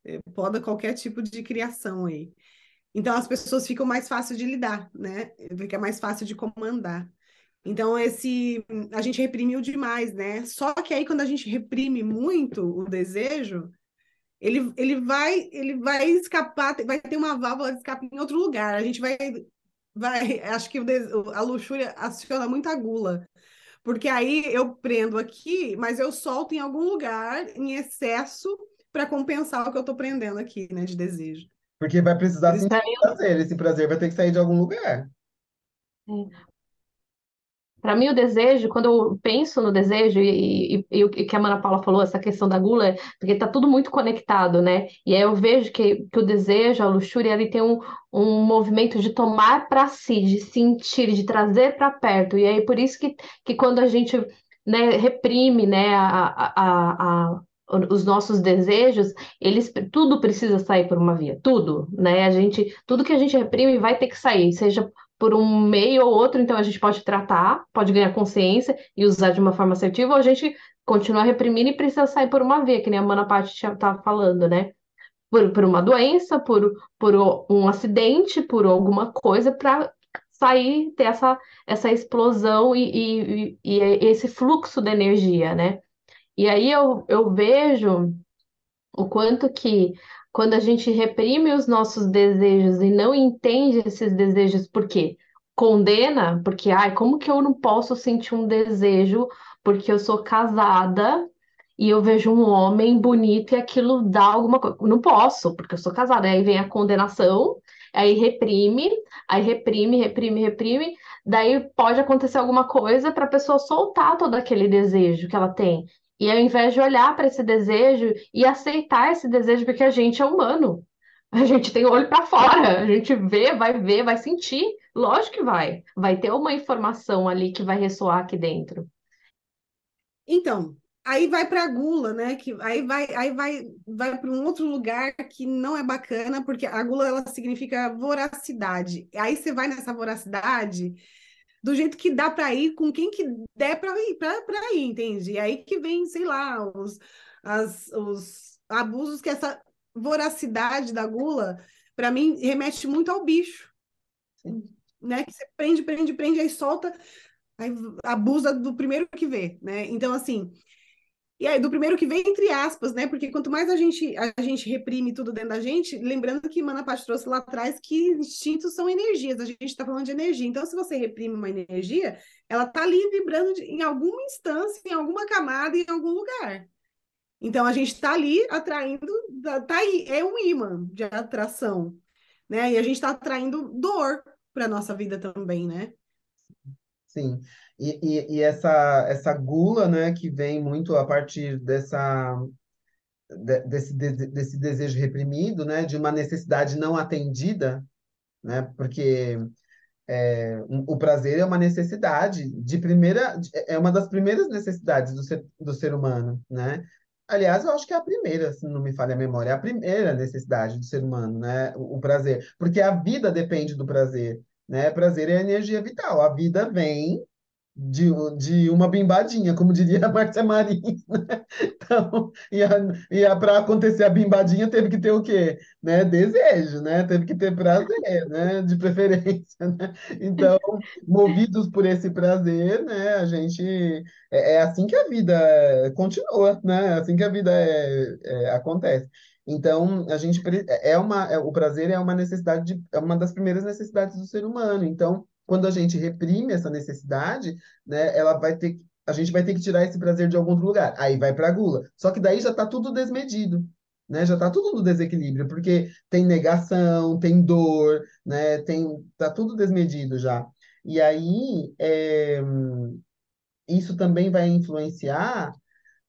É, poda qualquer tipo de criação aí. Então, as pessoas ficam mais fáceis de lidar, né? Fica mais fácil de comandar. Então, esse a gente reprimiu demais, né? Só que aí, quando a gente reprime muito o desejo, ele, ele vai ele vai escapar, vai ter uma válvula de escape em outro lugar. A gente vai vai, acho que a luxúria aciona muito a gula. Porque aí eu prendo aqui, mas eu solto em algum lugar em excesso para compensar o que eu estou prendendo aqui, né, de desejo. Porque vai precisar sentir prazer. Esse prazer vai ter que sair de algum lugar. Para mim, o desejo, quando eu penso no desejo, e, o que a Mana Paula falou, essa questão da gula, porque está tudo muito conectado, né? E aí eu vejo que, que o desejo, a luxúria, ele tem um, um movimento de tomar para si, de sentir, de trazer para perto. E aí por isso que, que quando a gente né, reprime, né, a, a, a, os nossos desejos, eles tudo precisa sair por uma via, tudo, né? A gente, tudo que a gente reprime vai ter que sair, seja por um meio ou outro, então a gente pode tratar, pode ganhar consciência e usar de uma forma assertiva, ou a gente continua reprimindo e precisa sair por uma via, que nem a Mana Paty estava falando, né? Por, por uma doença, por, por um acidente, por alguma coisa, para sair, ter essa, essa explosão e, e, e, esse fluxo de energia, né? E aí eu, eu vejo o quanto que quando a gente reprime os nossos desejos e não entende esses desejos, por quê? Condena, porque, ai, como que eu não posso sentir um desejo porque eu sou casada e eu vejo um homem bonito e aquilo dá alguma coisa. Não posso, porque eu sou casada. Aí vem a condenação, aí reprime, aí reprime, reprime, reprime. Daí pode acontecer alguma coisa para a pessoa soltar todo aquele desejo que ela tem. E ao invés de olhar para esse desejo e aceitar esse desejo, porque a gente é humano, a gente tem olho para fora, a gente vê, vai ver, vai sentir, lógico que vai. Vai ter uma informação ali que vai ressoar aqui dentro. Então, aí vai para a gula, né? Que aí vai, aí vai, vai para um outro lugar que não é bacana, porque a gula ela significa voracidade. Aí você vai nessa voracidade do jeito que dá para ir, com quem que der para ir, para ir, entende? E aí que vem, sei lá, os, as, os abusos que essa voracidade da gula, para mim, remete muito ao bicho. Sim. Né? Que você prende, prende, prende, aí solta, aí abusa do primeiro que vê, né? Então, assim, e aí, do primeiro que vem, entre aspas, né? Porque quanto mais a gente, a gente reprime tudo dentro da gente, lembrando que Manapati trouxe lá atrás que instintos são energias, a gente está falando de energia. Então, se você reprime uma energia, ela está ali vibrando de, em alguma instância, em alguma camada, em algum lugar. Então, a gente está ali atraindo, tá aí, é um imã de atração, né? E a gente está atraindo dor para nossa vida também, né? Sim. E, e, e, essa, essa gula, né, que vem muito a partir dessa, desse, desse desejo reprimido, né, de uma necessidade não atendida, né, porque é, o prazer é uma necessidade de primeira, é uma das primeiras necessidades do ser, do ser humano, né? Aliás, eu acho que é a primeira, se não me falha a memória, é a primeira necessidade do ser humano, né? O, o prazer, porque a vida depende do prazer, né? Prazer é energia vital. A vida vem de, de uma bimbadinha, como diria [laughs] a Márcia Marins. Né? Então, e, e para acontecer a bimbadinha teve que ter o quê? Né? Desejo, né? Teve que ter prazer, né? De preferência, né? Então, movidos por esse prazer, né? A gente é, é assim que a vida continua, né? É assim que a vida é, é, acontece. Então, a gente é uma é, o prazer é uma necessidade de, é uma das primeiras necessidades do ser humano. Então, quando a gente reprime essa necessidade, né, ela vai ter a gente vai ter que tirar esse prazer de algum outro lugar. Aí vai para a gula. Só que daí já está tudo desmedido. Né, já está tudo no desequilíbrio, porque tem negação, tem dor, né, tem, tá tudo desmedido já. E aí, é, isso também vai influenciar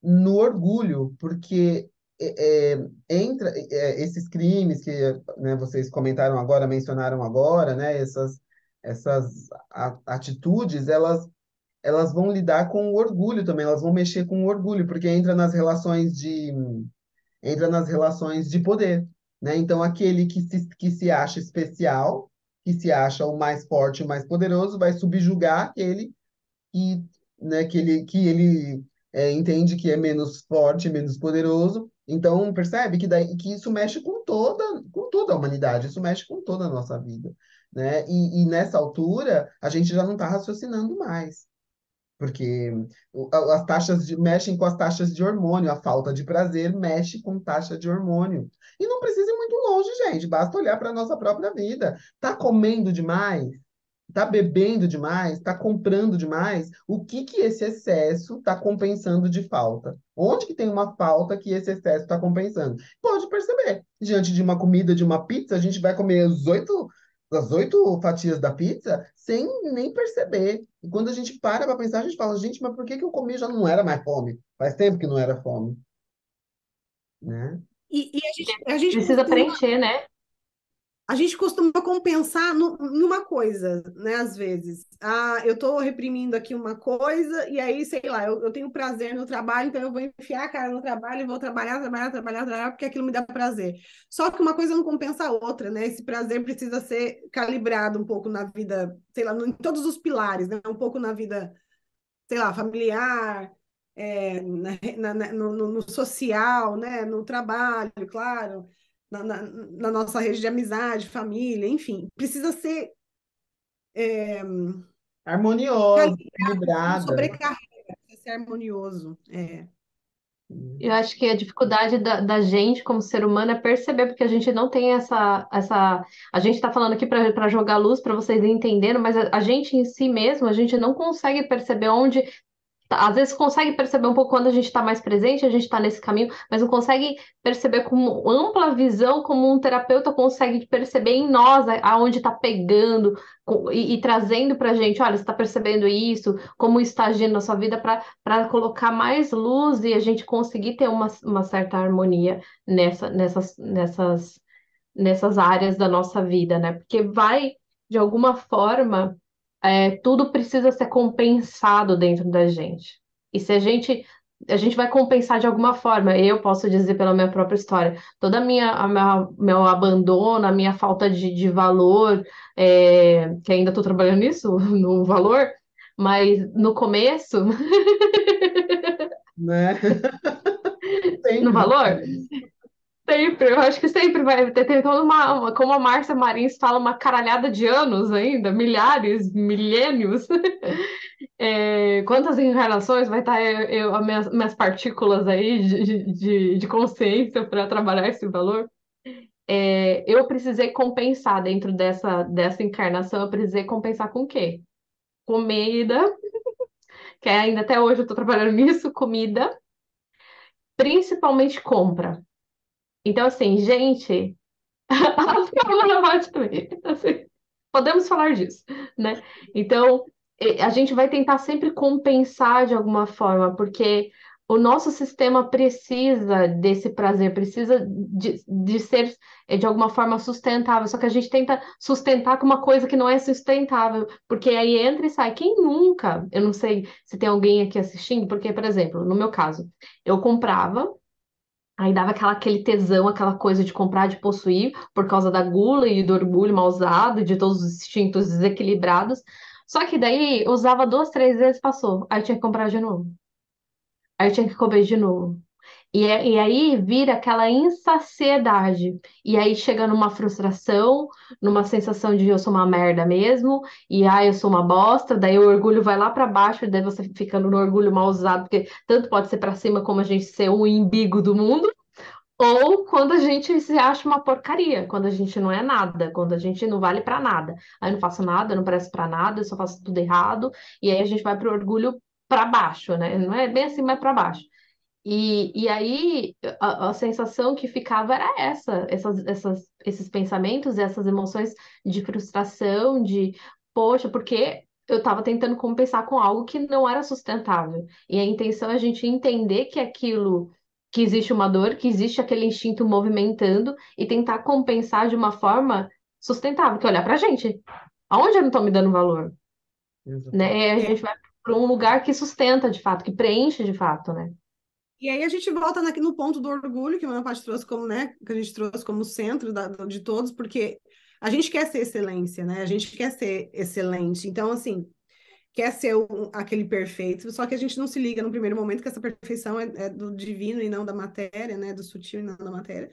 no orgulho, porque é, é, entra é, esses crimes que né, vocês comentaram agora, mencionaram agora, né, essas, essas atitudes, elas, elas vão lidar com o orgulho também, elas vão mexer com o orgulho, porque entra nas relações de entra nas relações de poder, né? Então aquele que se, que se acha especial, que se acha o mais forte, o mais poderoso, vai subjugar aquele que, né, que ele que ele é, entende que é menos forte, menos poderoso, então, percebe que, daí, que isso mexe com toda, com toda a humanidade, isso mexe com toda a nossa vida. Né? E, e nessa altura, a gente já não está raciocinando mais. Porque as taxas de, mexem com as taxas de hormônio, a falta de prazer mexe com taxa de hormônio. E não precisa ir muito longe, gente, basta olhar para a nossa própria vida. Está comendo demais? está bebendo demais, está comprando demais, o que que esse excesso está compensando de falta? Onde que tem uma falta que esse excesso está compensando? Pode perceber. Diante de uma comida, de uma pizza, a gente vai comer os oito, as oito fatias da pizza sem nem perceber. E quando a gente para para pensar, a gente fala, gente, mas por que que eu comi já não era mais fome? Faz tempo que não era fome. Né? E, e a gente, a gente precisa costuma... preencher, né? A gente costuma compensar no, numa coisa, né? Às vezes. Ah, eu estou reprimindo aqui uma coisa, e aí, sei lá, eu, eu, tenho prazer no trabalho, então eu vou enfiar a cara no trabalho e vou trabalhar, trabalhar, trabalhar, trabalhar, porque aquilo me dá prazer. Só que uma coisa não compensa a outra, né? Esse prazer precisa ser calibrado um pouco na vida, sei lá, em todos os pilares, né? Um pouco na vida, sei lá, familiar, é, na, na, no, no social, né? No trabalho, claro na, na, na, nossa rede de amizade, família, enfim, precisa ser é, harmonioso, equilibrado. Sobrecarrega, precisa ser harmonioso. É. Eu acho que a dificuldade da, da, gente como ser humano é perceber, porque a gente não tem essa. essa a gente está falando aqui para jogar luz para vocês entenderem, mas a, a, gente em si mesmo, a gente não consegue perceber onde às vezes consegue perceber um pouco quando a gente está mais presente, a gente está nesse caminho, mas não consegue perceber com ampla visão, como um terapeuta consegue perceber em nós aonde está pegando e, e trazendo para a gente, olha, você está percebendo isso, como está agindo na sua vida, para colocar mais luz e a gente conseguir ter uma, uma certa harmonia nessa, nessas, nessas, nessas áreas da nossa vida, né? Porque vai, de alguma forma é, tudo precisa ser compensado dentro da gente. E se a gente a gente vai compensar de alguma forma. Eu posso dizer pela minha própria história, toda a minha, a minha meu abandono, a minha falta de, de valor, é, que ainda estou trabalhando nisso, [laughs] no valor, mas no começo, [laughs] né? [laughs] no valor, Sempre, eu acho que sempre vai ter, ter toda uma, uma, como a Márcia Marins fala, uma caralhada de anos ainda, milhares, milênios. [laughs] É, quantas encarnações vai estar eu, eu as minhas, minhas partículas aí de, de, de consciência para trabalhar esse valor? É, eu precisei compensar dentro dessa, dessa encarnação, eu precisei compensar com o quê? Comida, que ainda até hoje eu estou trabalhando [laughs] nisso, comida, principalmente compra. Então, assim, gente, [laughs] assim, podemos falar disso, né? Então, a gente vai tentar sempre compensar de alguma forma, porque o nosso sistema precisa desse prazer, precisa de, de ser de alguma forma sustentável, só que a gente tenta sustentar com uma coisa que não é sustentável, porque aí entra e sai. Quem nunca? Eu não sei se tem alguém aqui assistindo, porque, por exemplo, no meu caso, eu comprava Aí dava aquela, aquele tesão, aquela coisa de comprar, de possuir, por causa da gula e do orgulho mal usado, de todos os instintos desequilibrados. Só que daí usava duas, três vezes, passou. Aí tinha que comprar de novo. Aí tinha que comer de novo. E, e aí vira aquela insaciedade. E aí chega numa frustração, numa sensação de eu sou uma merda mesmo, e ai, eu sou uma bosta, daí o orgulho vai lá para baixo, e daí você fica no orgulho mal usado, porque tanto pode ser para cima como a gente ser o imbigo do mundo, ou quando a gente se acha uma porcaria, quando a gente não é nada, quando a gente não vale para nada. Aí eu não faço nada, não presto para nada, eu só faço tudo errado, e aí a gente vai pro orgulho para baixo, né? Não é bem assim, mas para baixo. E, e aí a, a, sensação que ficava era essa, essas, essas, esses pensamentos, essas emoções de frustração, de poxa, porque eu estava tentando compensar com algo que não era sustentável. E a intenção é a gente entender que aquilo, que existe uma dor, que existe aquele instinto movimentando e tentar compensar de uma forma sustentável, que é olhar pra gente. Aonde eu não estou me dando valor? Né? E a gente vai para um lugar que sustenta de fato, que preenche de fato, né? E aí a gente volta aqui no ponto do orgulho, que minha parte trouxe como, né, que a gente trouxe como centro da, de todos, porque a gente quer ser excelência, né? A gente quer ser excelente. Então, assim, quer ser um, aquele perfeito, só que a gente não se liga no primeiro momento que essa perfeição é, é, do divino e não da matéria, né? Do sutil e não da matéria.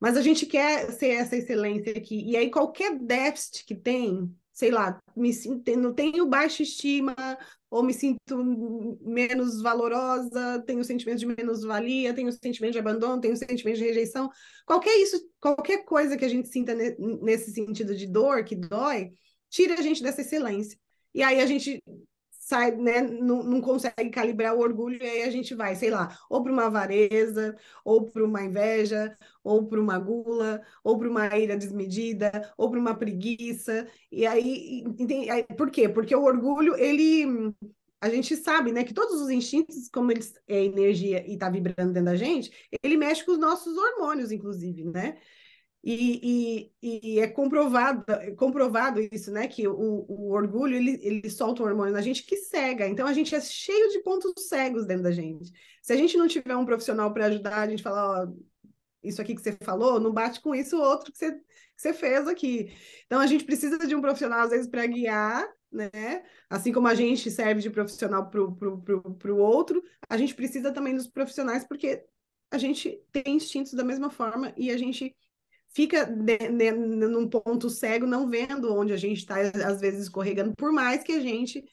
Mas a gente quer ser essa excelência aqui. E aí qualquer déficit que tem, sei lá, me sinto, não tenho baixa estima, ou me sinto menos valorosa, tenho sentimento de menos-valia, tenho sentimento de abandono, tenho sentimento de rejeição. Qualquer isso, qualquer coisa que a gente sinta nesse sentido de dor, que dói, tira a gente dessa excelência. E aí a gente sai, né, não, não consegue calibrar o orgulho, e aí a gente vai, sei lá, ou para uma avareza, ou para uma inveja, ou para uma gula, ou para uma ira desmedida, ou para uma preguiça. E aí, aí, por quê? Porque o orgulho, ele a gente sabe, né, que todos os instintos, como eles é energia e está vibrando dentro da gente, ele mexe com os nossos hormônios, inclusive, né? E, e, e, é comprovado, comprovado isso, né? Que o, o orgulho ele, ele solta um hormônio na gente que cega. Então a gente é cheio de pontos cegos dentro da gente. Se a gente não tiver um profissional para ajudar, a gente fala, ó, isso aqui que você falou, não bate com isso outro que você, que você fez aqui. Então a gente precisa de um profissional, às vezes, para guiar, né? Assim como a gente serve de profissional para o outro, a gente precisa também dos profissionais, porque a gente tem instintos da mesma forma e a gente fica de, de, num ponto cego, não vendo onde a gente está, às vezes, escorregando, por mais que a gente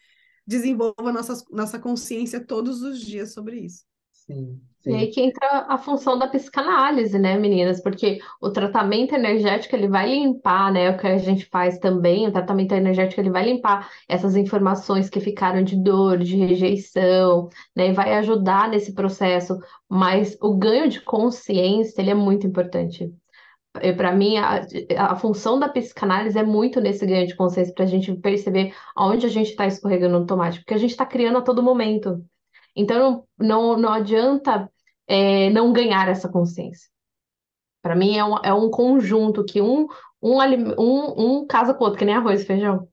desenvolva nossa, nossa consciência todos os dias sobre isso. Sim, sim. E aí que entra a função da psicanálise, né, meninas? Porque o tratamento energético, ele vai limpar, né, o que a gente faz também, o tratamento energético, ele vai limpar essas informações que ficaram de dor, de rejeição, né, e vai ajudar nesse processo, mas o ganho de consciência, ele é muito importante para mim, a, a, função da psicanálise é muito nesse ganho de consciência, para a gente perceber aonde a gente está escorregando no automático, porque a gente está criando a todo momento. Então, não, não adianta é, não ganhar essa consciência. Para mim, é um, é um conjunto que um, um, um, um casa com o outro, que nem arroz e feijão.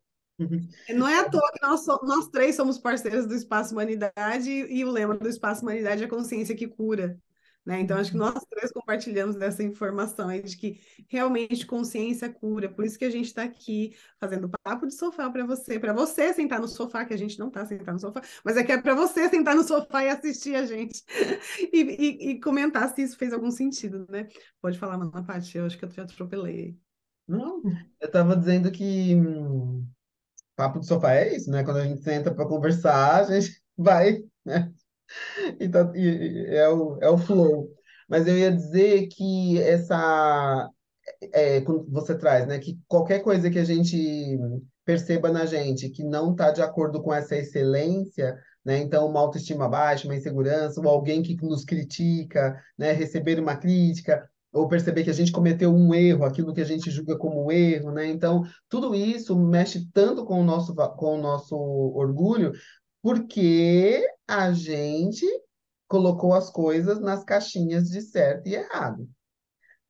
Não é à toa que nós, nós três somos parceiros do Espaço Humanidade e o lema do Espaço Humanidade é a consciência que cura. Né? Então, acho que nós três compartilhamos dessa informação aí de que realmente consciência cura. Por isso que a gente está aqui fazendo papo de sofá para você, para você sentar no sofá, que a gente não está sentado no sofá, mas é que é para você sentar no sofá e assistir a gente [laughs] e, e, e, comentar se isso fez algum sentido, né? Pode falar, Mana Paty, eu acho que eu te atropelei. Não, eu estava dizendo que hum, papo de sofá é isso, né? Quando a gente senta para conversar, a gente [laughs] vai, né? [laughs] e, tá, e, é, o, é o flow. Mas eu ia dizer que essa. É, quando você traz, né? Que qualquer coisa que a gente perceba na gente que não está de acordo com essa excelência, né? Então, uma autoestima baixa, uma insegurança, ou alguém que nos critica, né? Receber uma crítica, ou perceber que a gente cometeu um erro, aquilo que a gente julga como erro, né? Então, tudo isso mexe tanto com o nosso, com o nosso orgulho, porque a gente colocou as coisas nas caixinhas de certo e errado.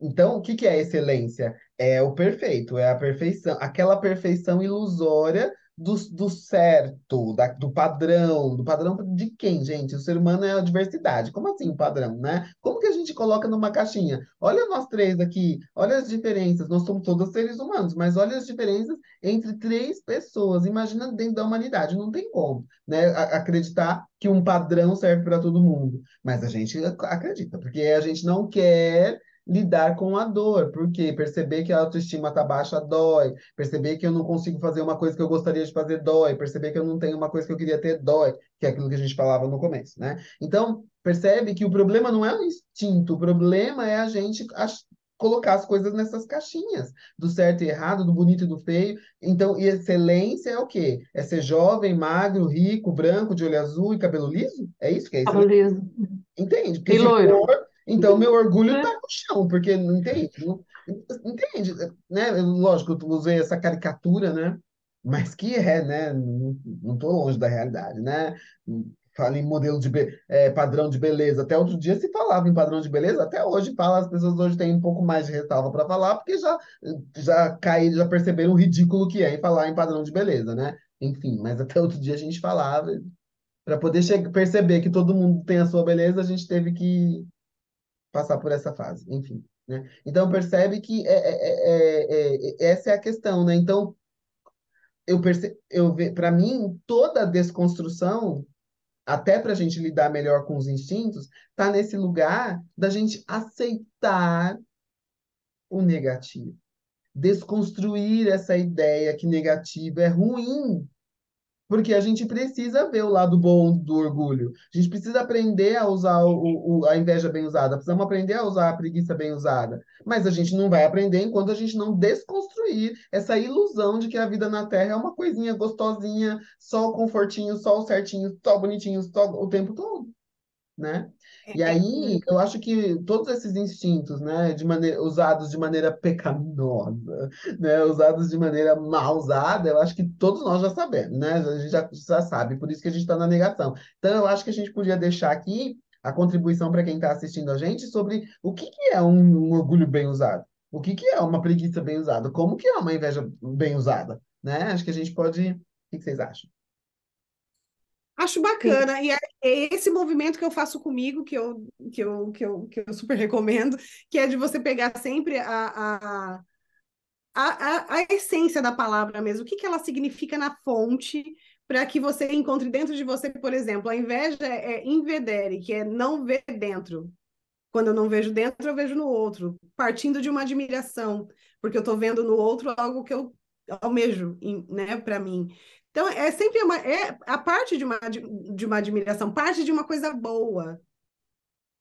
Então, o que, que é excelência? É o perfeito, é a perfeição, aquela perfeição ilusória do, do certo, da, do padrão, do padrão de quem, gente? O ser humano é a diversidade. Como assim o padrão, né? Como que a gente coloca numa caixinha? Olha nós três aqui, olha as diferenças. Nós somos todos seres humanos, mas olha as diferenças entre três pessoas. Imagina dentro da humanidade, não tem como, né? Acreditar que um padrão serve para todo mundo. Mas a gente acredita, porque a gente não quer lidar com a dor, porque perceber que a autoestima está baixa dói, perceber que eu não consigo fazer uma coisa que eu gostaria de fazer dói, perceber que eu não tenho uma coisa que eu queria ter dói, que é aquilo que a gente falava no começo, né? Então, percebe que o problema não é o instinto, o problema é a gente colocar as coisas nessas caixinhas, do certo e errado, do bonito e do feio. Então, e excelência é o quê? É ser jovem, magro, rico, branco, de olho azul e cabelo liso? É isso que é Cabelo liso. Entende? Porque e loiro. For, então, meu orgulho está no chão, porque não entende, não, entende, né? Lógico, eu usei essa caricatura, né? Mas que é, né? Não estou longe da realidade, né? Fala em modelo de é, padrão de beleza. Até outro dia se falava em padrão de beleza, até hoje fala, as pessoas hoje têm um pouco mais de ressalva para falar, porque já, já caíram, já perceberam o ridículo que é em falar em padrão de beleza, né? Enfim, mas até outro dia a gente falava. Para poder perceber que todo mundo tem a sua beleza, a gente teve que passar por essa fase, enfim. Né? Então percebe que é, é, é, essa é a questão, né? Então eu percebo, eu para mim toda desconstrução até para a gente lidar melhor com os instintos, está nesse lugar da gente aceitar o negativo. Desconstruir essa ideia que negativo é ruim, porque a gente precisa ver o lado bom do orgulho. A gente precisa aprender a usar o, o, a inveja bem usada. Precisamos aprender a usar a preguiça bem usada. Mas a gente não vai aprender enquanto a gente não desconstruir essa ilusão de que a vida na Terra é uma coisinha gostosinha, só o confortinho, só o certinho, só bonitinho, só o tempo todo né? E aí [laughs] eu acho que todos esses instintos, né, de maneira, usados de maneira pecaminosa, né, usados de maneira mal usada, eu acho que todos nós já sabemos, né? A gente já, já sabe, por isso que a gente está na negação. Então eu acho que a gente podia deixar aqui a contribuição para quem está assistindo a gente sobre o que, que é um, um orgulho bem usado. O que que é uma preguiça bem usada? Como que é uma inveja bem usada? Né? Acho que a gente pode. O que que vocês acham? Acho bacana, e é é esse movimento que eu faço comigo, que eu, que eu, que eu, que eu super [laughs] recomendo, que é de você pegar sempre a, a, a, a, essência da palavra mesmo, o que, que ela significa na fonte, para que você encontre dentro de você, por exemplo, a inveja é invedere, que é não ver dentro. Quando eu não vejo dentro, eu vejo no outro, partindo de uma admiração, porque eu estou vendo no outro algo que eu almejo, né, para mim. Então, é sempre uma, é a parte de uma, de uma admiração, parte de uma coisa boa.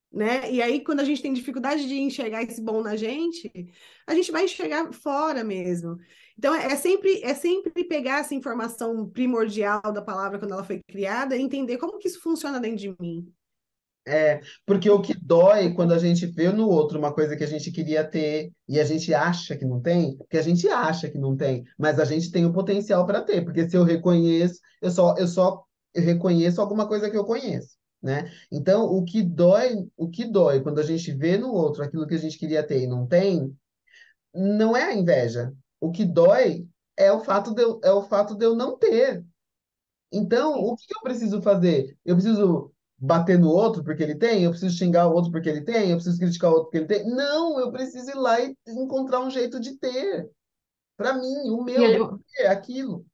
Né? E aí, quando a gente tem dificuldade de enxergar esse bom na gente, a gente vai enxergar fora mesmo. Então, é sempre, é sempre pegar essa informação primordial da palavra quando ela foi criada e entender como que isso funciona dentro de mim. É, porque o que dói quando a gente vê no outro uma coisa que a gente queria ter e a gente acha que não tem, que a gente acha que não tem, mas a gente tem o potencial para ter, porque se eu reconheço, eu só eu só reconheço alguma coisa que eu conheço, né? Então, o que dói, o que dói quando a gente vê no outro aquilo que a gente queria ter e não tem, não é a inveja. O que dói é o fato de eu, é o fato de eu não ter. Então, o que eu preciso fazer? Eu preciso bater no outro porque ele tem, eu preciso xingar o outro porque ele tem, eu preciso criticar o outro porque ele tem. Não, eu preciso ir lá e encontrar um jeito de ter. Para mim, o meu ele... é aquilo.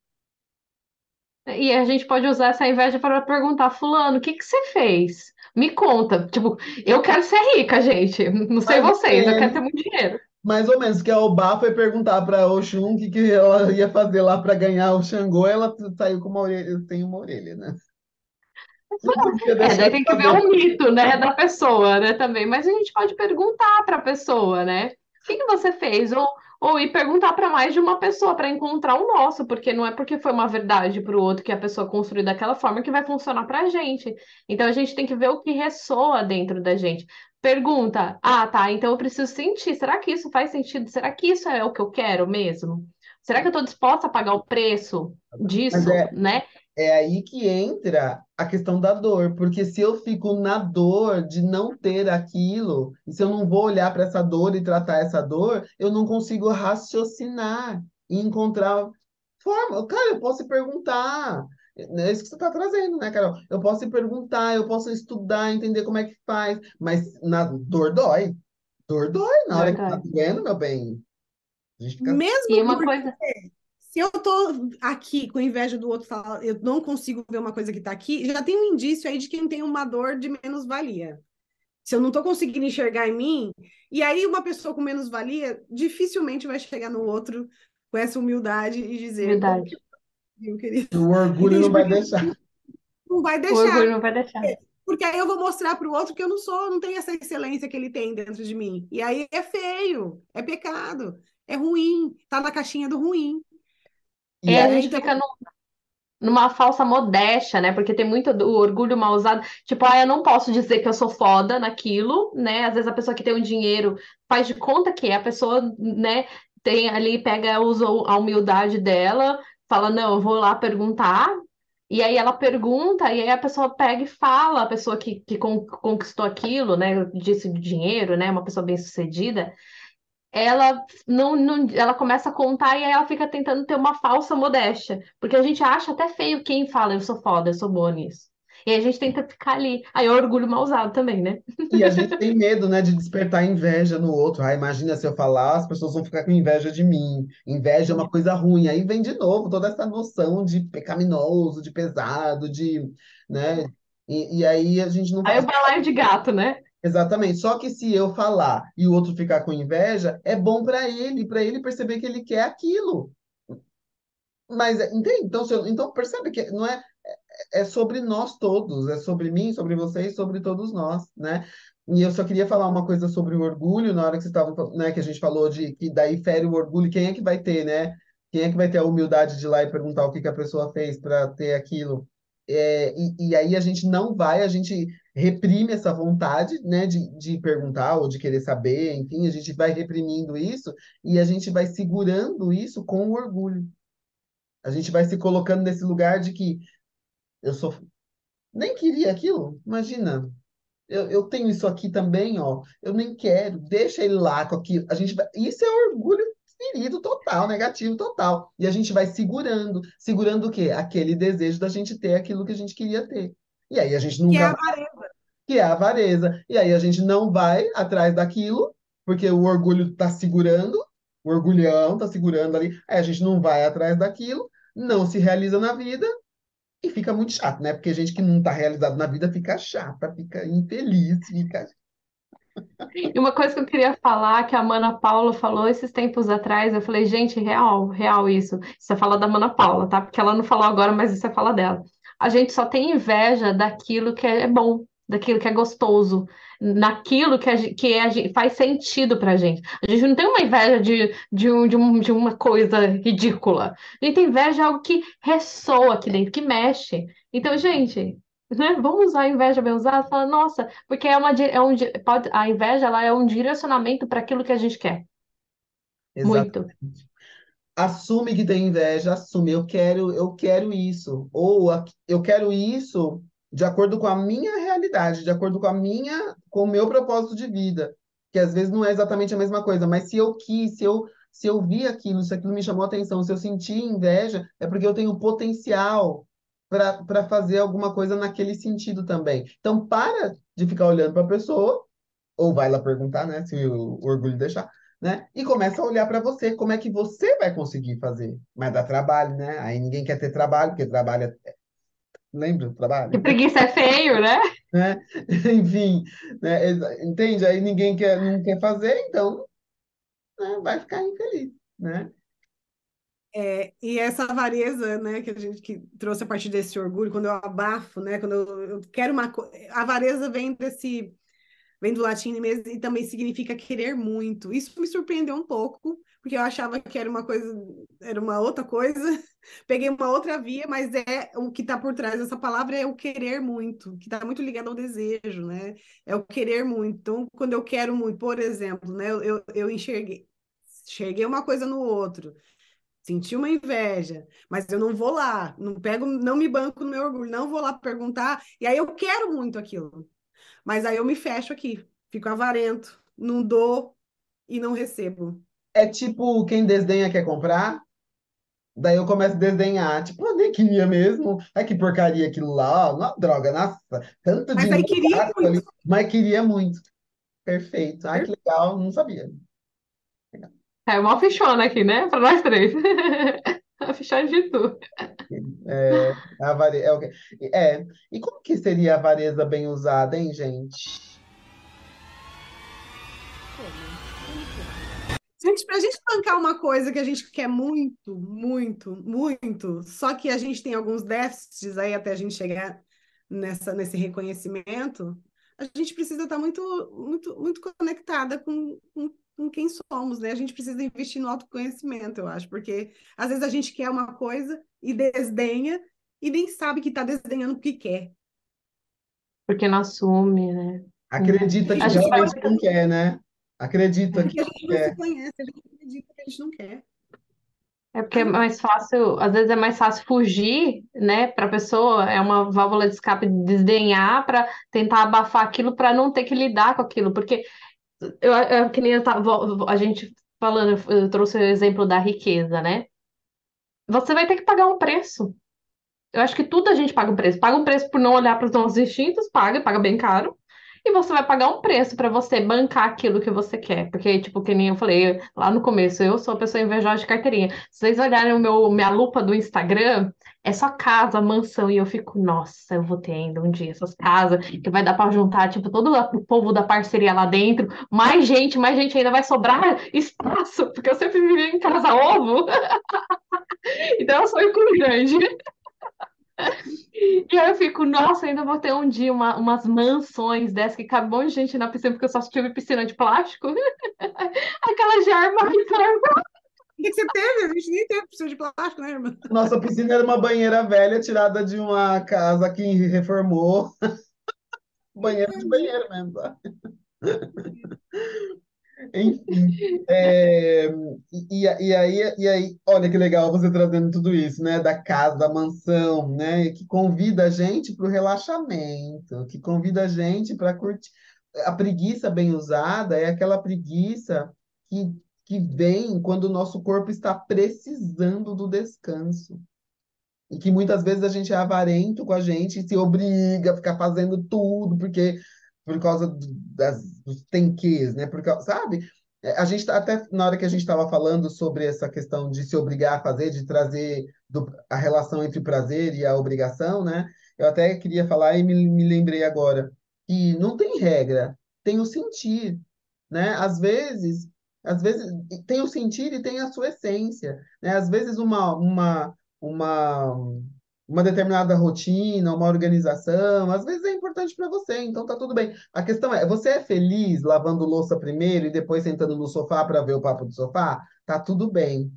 E a gente pode usar essa inveja para perguntar, fulano, o que que você fez? Me conta. Tipo, eu quero ser rica, gente. Não sei Mais vocês, eu quero ter muito dinheiro. Mais ou menos, que a Obá foi perguntar para Oxum o que, que ela ia fazer lá para ganhar o Xangô, ela saiu com uma orelha, tem uma orelha, né? É, daí tem que ver o mito, né, da pessoa, né, também. Mas a gente pode perguntar para a pessoa, né? O que que você fez? Ou, ou ir perguntar para mais de uma pessoa para encontrar o nosso, porque não é porque foi uma verdade para o outro que a pessoa construiu daquela forma que vai funcionar para a gente. Então a gente tem que ver o que ressoa dentro da gente. Pergunta, ah, tá, então eu preciso sentir. Será que isso faz sentido? Será que isso é o que eu quero mesmo? Será que eu estou disposta a pagar o preço disso, é, né? É aí que entra a questão da dor, porque se eu fico na dor de não ter aquilo, e se eu não vou olhar para essa dor e tratar essa dor, eu não consigo raciocinar e encontrar forma. Cara, eu posso perguntar. É isso que você está trazendo, né, Carol? Eu posso perguntar, eu posso estudar, entender como é que faz, mas na dor dói. Dor dói na hora que tá doendo, meu bem. Fica... Mesmo e uma coisa se eu tô aqui com inveja do outro, eu não consigo ver uma coisa que tá aqui, já tem um indício aí de quem tem uma dor de menos-valia. Se eu não tô conseguindo enxergar em mim, e aí uma pessoa com menos-valia dificilmente vai chegar no outro com essa humildade e dizer. Verdade. O orgulho não vai deixar. Não vai deixar. O orgulho não vai deixar. Porque aí eu vou mostrar para o outro que eu não sou, não tenho essa excelência que ele tem dentro de mim. E aí é feio, é pecado, é ruim, tá na caixinha do ruim. E é, a gente fica no, numa falsa modéstia, né? Porque tem muito do orgulho mal usado. Tipo, ah, eu não posso dizer que eu sou foda naquilo, né? Às vezes a pessoa que tem o um dinheiro faz de conta que é, a pessoa, né, tem ali, pega, usa a humildade dela, fala, não, eu vou lá perguntar. E aí ela pergunta, e aí a pessoa pega e fala, a pessoa que, que conquistou aquilo, né? Disse de dinheiro, né? Uma pessoa bem-sucedida ela não, não, ela começa a contar e aí ela fica tentando ter uma falsa modéstia. Porque a gente acha até feio quem fala, eu sou foda, eu sou boa nisso. E a gente tenta ficar ali. Aí é orgulho mal usado também, né? E a gente tem medo, né, de despertar inveja no outro. Ah, imagina se eu falar, as pessoas vão ficar com inveja de mim. Inveja é uma coisa ruim. Aí vem de novo toda essa noção de pecaminoso, de pesado, de, né? E, e aí a gente não. Aí o balaio de gato, né? Exatamente. Só que se eu falar e o outro ficar com inveja, é bom para ele, para ele perceber que ele quer aquilo. Mas, entende? Então, eu, então percebe que não é, é, é sobre nós todos, é sobre mim, sobre vocês, sobre todos nós, né? E eu só queria falar uma coisa sobre o orgulho, na hora que estavam, né, que a gente falou de que daí fere o orgulho, quem é que vai ter, né? Quem é que vai ter a humildade de ir lá e perguntar o que, que a pessoa fez para ter aquilo? É, e, e, aí a gente não vai, a gente reprime essa vontade, né, de, de perguntar ou de querer saber, enfim, a gente vai reprimindo isso e a gente vai segurando isso com o orgulho. A gente vai se colocando nesse lugar de que eu sou nem queria aquilo, imagina. eu, eu tenho isso aqui também, ó. Eu nem quero, deixa ele lá com aquilo. A gente vai... Isso é orgulho ferido total, negativo total. E a gente vai segurando. Segurando o quê? Aquele desejo da gente ter aquilo que a gente queria ter. E aí a gente Que é nunca a vai, avareza. Que é a avareza. E aí a gente não vai atrás daquilo, porque o orgulho tá segurando, o orgulhão tá segurando ali. Aí a gente não vai atrás daquilo, não se realiza na vida e fica muito chato, né? Porque gente que não tá realizado na vida fica chata, fica infeliz, fica E uma coisa que eu queria falar, que a Mana Paula falou esses tempos atrás, eu falei, gente, real, real isso. É fala da Mana Paula, tá? Porque ela não falou agora, mas é fala dela. A gente só tem inveja daquilo que é bom, daquilo que é gostoso, naquilo que, a, que a faz sentido pra gente. A gente não tem uma inveja de, de, um, de, um, de uma coisa ridícula. A gente tem inveja de algo que ressoa aqui dentro, que mexe. Então, gente, né, vamos usar a inveja bem usada, falar, nossa, porque é uma, é um, pode, a inveja ela é um direcionamento para aquilo que a gente quer. Muito. exatamente. Assume que tem inveja, assume, eu quero, eu quero isso. Ou eu quero isso de acordo com a minha realidade, de acordo com a minha, com o meu propósito de vida. Que às vezes não é exatamente a mesma coisa, mas se eu quis, se eu, se eu vi aquilo, se aquilo me chamou atenção, se eu senti inveja, é porque eu tenho potencial para para fazer alguma coisa naquele sentido também. Então, para de ficar olhando para a pessoa, ou vai lá perguntar, né, se o, o orgulho deixar, né, e começa a olhar para você, como é que você vai conseguir fazer. Mas dá trabalho, né? Aí ninguém quer ter trabalho, porque trabalho é... Lembra do Que trabalho? preguiça é feio, né? Né? [laughs] Enfim, né? Entende? Aí ninguém quer, não quer fazer, então né, vai ficar infeliz, né? É, e essa avareza, né, que a gente que trouxe a partir desse orgulho, quando eu abafo, né, quando eu, eu quero uma coisa, a avareza vem desse, vem do latim mesmo e também significa querer muito. Isso me surpreendeu um pouco, porque eu achava que era uma coisa, era uma outra coisa. [laughs] Peguei uma outra via, mas é o que está por trás dessa palavra é o querer muito, que está muito ligado ao desejo, né? É o querer muito. Então, quando eu quero muito, por exemplo, né, eu, eu, enxerguei, enxerguei uma coisa no outro. Senti uma inveja, mas eu não vou lá, não pego, não me banco no meu orgulho, não vou lá perguntar, e aí eu quero muito aquilo. Mas aí eu me fecho aqui, fico avarento, não dou e não recebo. É tipo quem desdenha quer comprar, daí eu começo a desdenhar, tipo, eu nem queria mesmo, ai que porcaria aquilo lá, ó, uma droga, nossa, tanto Mas aí dinheiro queria gasto muito. ali, mas queria muito. Perfeito. Ai, que legal, não sabia. É uma fichona aqui, né? Para nós três. [laughs] A fichona de tu. É, a avare... é, o quê? é. E como que seria a avareza bem usada, hein, gente? Gente, pra gente bancar uma coisa que a gente quer muito, muito, muito, só que a gente tem alguns déficits aí até a gente chegar nessa, nesse reconhecimento, a gente precisa estar muito, muito, muito conectada com, com, com quem somos, né? A gente precisa investir no autoconhecimento, eu acho, porque às vezes a gente quer uma coisa e desdenha e nem sabe que está desdenhando porque quer. Porque não assume, né? Acredita que A gente realmente não quer, né? Acredita que Porque a gente não quer. se conhece, a gente acredita que a gente não quer. É porque é mais fácil, às vezes é mais fácil fugir, né, para a pessoa, é uma válvula de escape de desdenhar para tentar abafar aquilo para não ter que lidar com aquilo, porque eu, eu que nem eu tava, a gente falando, eu trouxe o exemplo da riqueza, né? Você vai ter que pagar um preço. Eu acho que tudo a gente paga um preço. Paga um preço por não olhar para os nossos instintos, paga, paga bem caro. E você vai pagar um preço para você bancar aquilo que você quer. Porque, tipo, que nem eu falei lá no começo, eu sou uma pessoa invejosa de carteirinha. Se vocês olharem o meu, minha lupa do Instagram, é só casa, mansão. E eu fico, nossa, eu vou ter ainda um dia essas casas, que vai dar para juntar, tipo, todo o povo da parceria lá dentro. Mais gente, mais gente ainda vai sobrar espaço, porque eu sempre vivi em casa ovo. [laughs] Então eu sou grande. E aí eu fico, nossa, ainda vou ter um dia uma, umas mansões dessas que cabe um monte de gente na piscina, porque eu só tive piscina de plástico. [laughs] Aquela de armário. O que que você teve? A gente nem teve piscina de plástico, né, irmã? Nossa piscina era uma banheira velha tirada de uma casa que reformou. [laughs] Banheiro de banheiro mesmo, tá? Enfim, é, e, e, aí, e aí, olha que legal você trazendo tudo isso, né? Da casa, da mansão, né? Que convida a gente para o relaxamento, que convida a gente para curtir. A preguiça bem usada é aquela preguiça que, que vem quando o nosso corpo está precisando do descanso. E que muitas vezes a gente é avarento com a gente e se obriga a ficar fazendo tudo, porque por causa das, dos tenques, né? Porque, sabe? É, a gente tá, até na hora que a gente estava falando sobre essa questão de se obrigar a fazer, de trazer do, a relação entre o prazer e a obrigação, né? Eu até queria falar e me, me lembrei agora que não tem regra, tem o sentir, né? Às vezes, às vezes tem o sentir e tem a sua essência, né? Às vezes uma uma uma, uma determinada rotina, uma organização, às vezes é importante para você, então tá tudo bem. A questão é, você é feliz lavando louça primeiro e depois sentando no sofá para ver o papo do sofá? Tá tudo bem.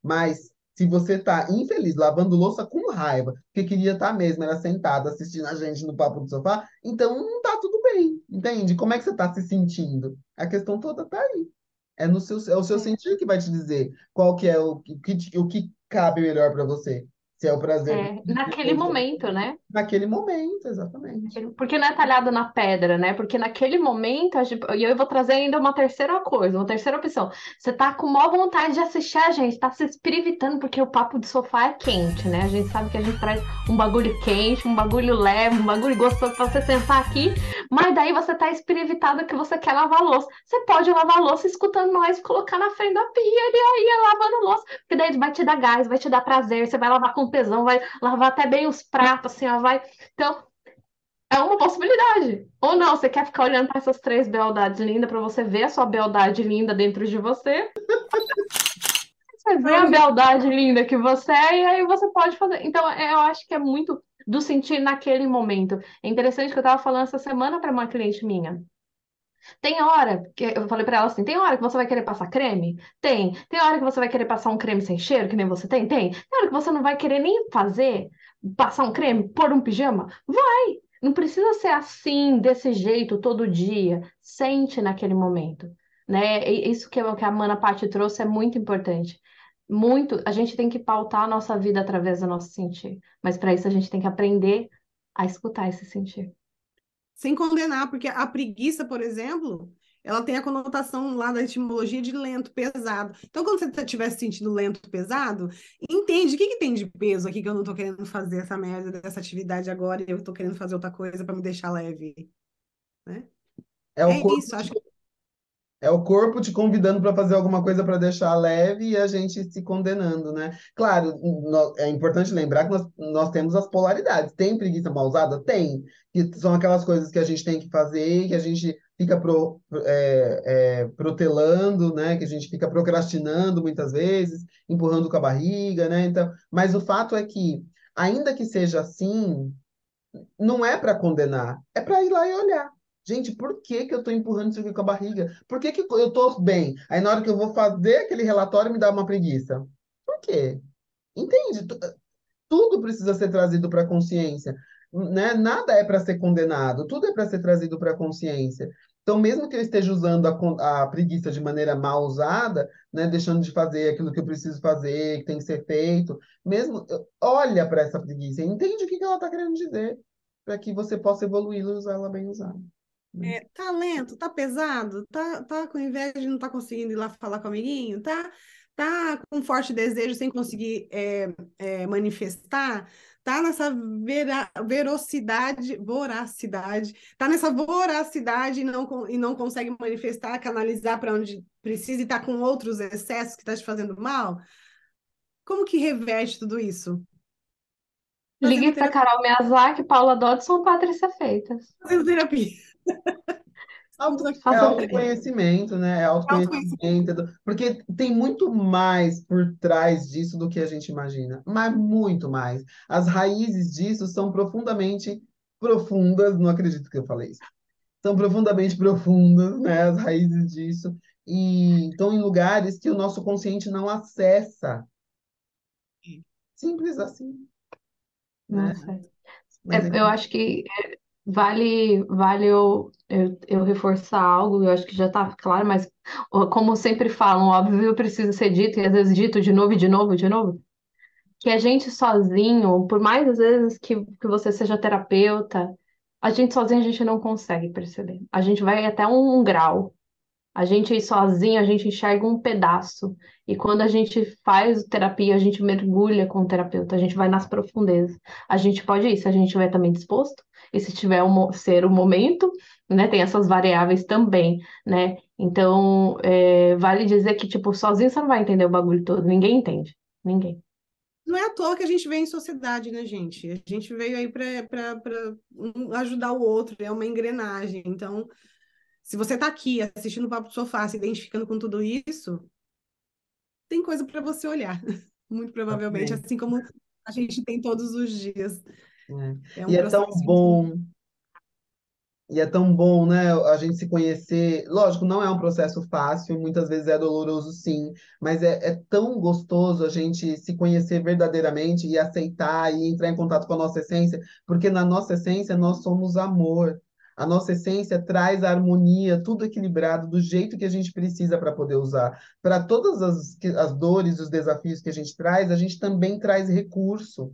Mas se você tá infeliz lavando louça com raiva, porque queria estar tá mesmo, era sentado assistindo a gente no papo do sofá, então não tá tudo bem, entende? Como é que você tá se sentindo? A questão toda tá aí. É, no seu, é o seu sentir que vai te dizer qual que é o, o, que, o que cabe melhor para você. Se é o prazer. É, naquele momento, né? Naquele momento, exatamente. Porque não é talhado na pedra, né? Porque naquele momento, e eu vou trazer ainda uma terceira coisa, uma terceira opção. Você tá com maior vontade de assistir a gente, tá se espiritando, porque o papo do sofá é quente, né? A gente sabe que a gente traz um bagulho quente, um bagulho leve, um bagulho gostoso pra você sentar aqui, mas daí você tá espiritado que você quer lavar louça. Você pode lavar louça escutando nós, colocar na frente da pia e aí lavando louça, porque daí vai te dar gás, vai te dar prazer, você vai lavar com tesão, vai lavar até bem os pratos, assim, ó, vai. Então, é uma possibilidade. Ou não, você quer ficar olhando para essas três beldades lindas para você ver a sua beldade linda dentro de você. [laughs] Você vê a beldade linda que você é, e aí você pode fazer. Então, é, eu acho que é muito do sentir naquele momento. É interessante que eu estava falando essa semana para uma cliente minha. Tem hora que eu falei para ela assim: tem hora que você vai querer passar creme? Tem. Tem hora que você vai querer passar um creme sem cheiro, que nem você tem? Tem. Tem hora que você não vai querer nem fazer, passar um creme, pôr um pijama? Vai. Não precisa ser assim, desse jeito, todo dia. Sente naquele momento. Né? Isso que, que a Mana Patti trouxe é muito importante. Muito, a gente tem que pautar a nossa vida através do nosso sentir. Mas para isso a gente tem que aprender a escutar esse sentir sem condenar, porque a preguiça, por exemplo, ela tem a conotação lá da etimologia de lento, pesado. Então, quando você estiver se sentindo lento, pesado, entende o que, que tem de peso aqui que eu não estou querendo fazer essa merda dessa atividade agora e eu estou querendo fazer outra coisa para me deixar leve. Né? É, é corpo isso, acho que é o corpo te convidando para fazer alguma coisa para deixar leve e a gente se condenando, né? Claro, é importante lembrar que nós, nós temos as polaridades. Tem preguiça mal usada? Tem. Que são aquelas coisas que a gente tem que fazer, que a gente fica pro, é, é, protelando, né? Que a gente fica procrastinando muitas vezes, empurrando com a barriga, né? Então, mas o fato é que, ainda que seja assim, não é para condenar, é para ir lá e olhar. Gente, por que, que eu estou empurrando isso aqui com a barriga? Por que, que eu estou bem? Aí na hora que eu vou fazer aquele relatório me dá uma preguiça. Por quê? Entende? Tudo precisa ser trazido para a consciência. Né? Nada é para ser condenado, tudo é para ser trazido para a consciência. Então, mesmo que eu esteja usando a, a, preguiça de maneira mal usada, né, deixando de fazer aquilo que eu preciso fazer, que tem que ser feito, mesmo olha para essa preguiça, entende o que, que ela está querendo dizer, para que você possa evoluir e usar ela bem usada. É, tá lento, tá pesado, tá, tá com inveja de não tá conseguindo ir lá falar com o amiguinho, tá, tá com forte desejo sem conseguir é, é, manifestar, tá nessa vera, verocidade, voracidade, tá nessa voracidade e não, e não consegue manifestar, canalizar para onde precisa e tá com outros excessos que tá te fazendo mal. Como que reverte tudo isso? Ligue para Carol Miyazaki, Paula Dodson, Patrícia Feitas. Fazendo terapia. É [laughs] autoconhecimento, né? É autoconhecimento. Porque tem muito mais por trás disso do que a gente imagina. Mas muito mais. As raízes disso são profundamente profundas. Não acredito que eu falei isso. São profundamente [laughs] profundas, né? As raízes disso. E estão em lugares que o nosso consciente não acessa. Simples assim. Né? É, eu acho que Vale, vale eu, eu, eu reforçar algo, eu acho que já está claro, mas como sempre falam, óbvio, precisa ser dito, e às vezes dito de novo, e de novo, de novo, que a gente sozinho, por mais às vezes que, que você seja terapeuta, a gente sozinho a gente não consegue perceber. A gente vai até um, um grau. A gente sozinho, a gente enxerga um pedaço. E quando a gente faz terapia, a gente mergulha com o terapeuta, a gente vai nas profundezas. A gente pode ir, se a gente estiver também disposto, e se tiver um, ser o momento, né? Tem essas variáveis também, né? Então, é, vale dizer que, tipo, sozinho você não vai entender o bagulho todo, ninguém entende. Ninguém. Não é à toa que a gente vem em sociedade, né, gente? A gente veio aí para ajudar o outro, é uma engrenagem. Então, se você está aqui assistindo o Papo do Sofá, se identificando com tudo isso, tem coisa para você olhar, [laughs] muito provavelmente, assim como a gente tem todos os dias. É. É um e é tão bom e é tão bom, né, a gente se conhecer. Lógico, não é um processo fácil, muitas vezes é doloroso, sim, mas é, é tão gostoso a gente se conhecer verdadeiramente e aceitar e entrar em contato com a nossa essência, porque na nossa essência nós somos amor. A nossa essência traz a harmonia, tudo equilibrado, do jeito que a gente precisa para poder usar. Para todas as, as dores, os desafios que a gente traz, a gente também traz recurso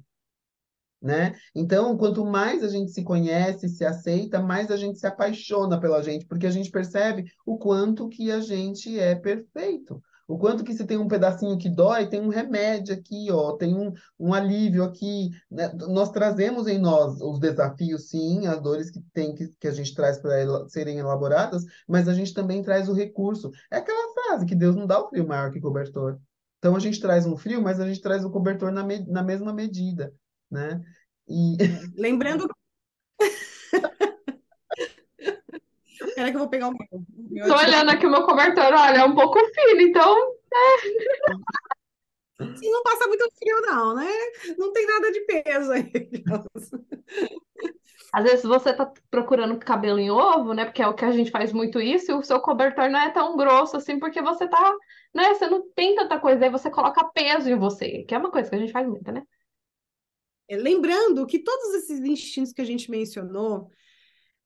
né? Então, quanto mais a gente se conhece, se aceita, mais a gente se apaixona pela gente, porque a gente percebe o quanto que a gente é perfeito. O quanto que se tem um pedacinho que dói, tem um remédio aqui, ó, tem um, um alívio aqui. Né? Nós trazemos em nós os desafios, sim, as dores que, tem, que, que a gente traz para serem elaboradas, mas a gente também traz o recurso. É aquela frase que Deus não dá o frio maior que cobertor. Então a gente traz um frio, mas a gente traz o cobertor na, na mesma medida né? E... [laughs] Lembrando. Espera [laughs] que eu vou pegar o meu. meu Tô olhando aqui o meu cobertor, olha, é um pouco fino, então. É... não passa muito frio, não, né? Não tem nada de peso aí. Às vezes você tá procurando cabelo em ovo, né? Porque é o que a gente faz muito isso, e o seu cobertor não é tão grosso assim, porque você tá, né? Você não tem tanta coisa, aí você coloca peso em você, que é uma coisa que a gente faz muito, né? É, lembrando que todos esses instintos que a gente mencionou,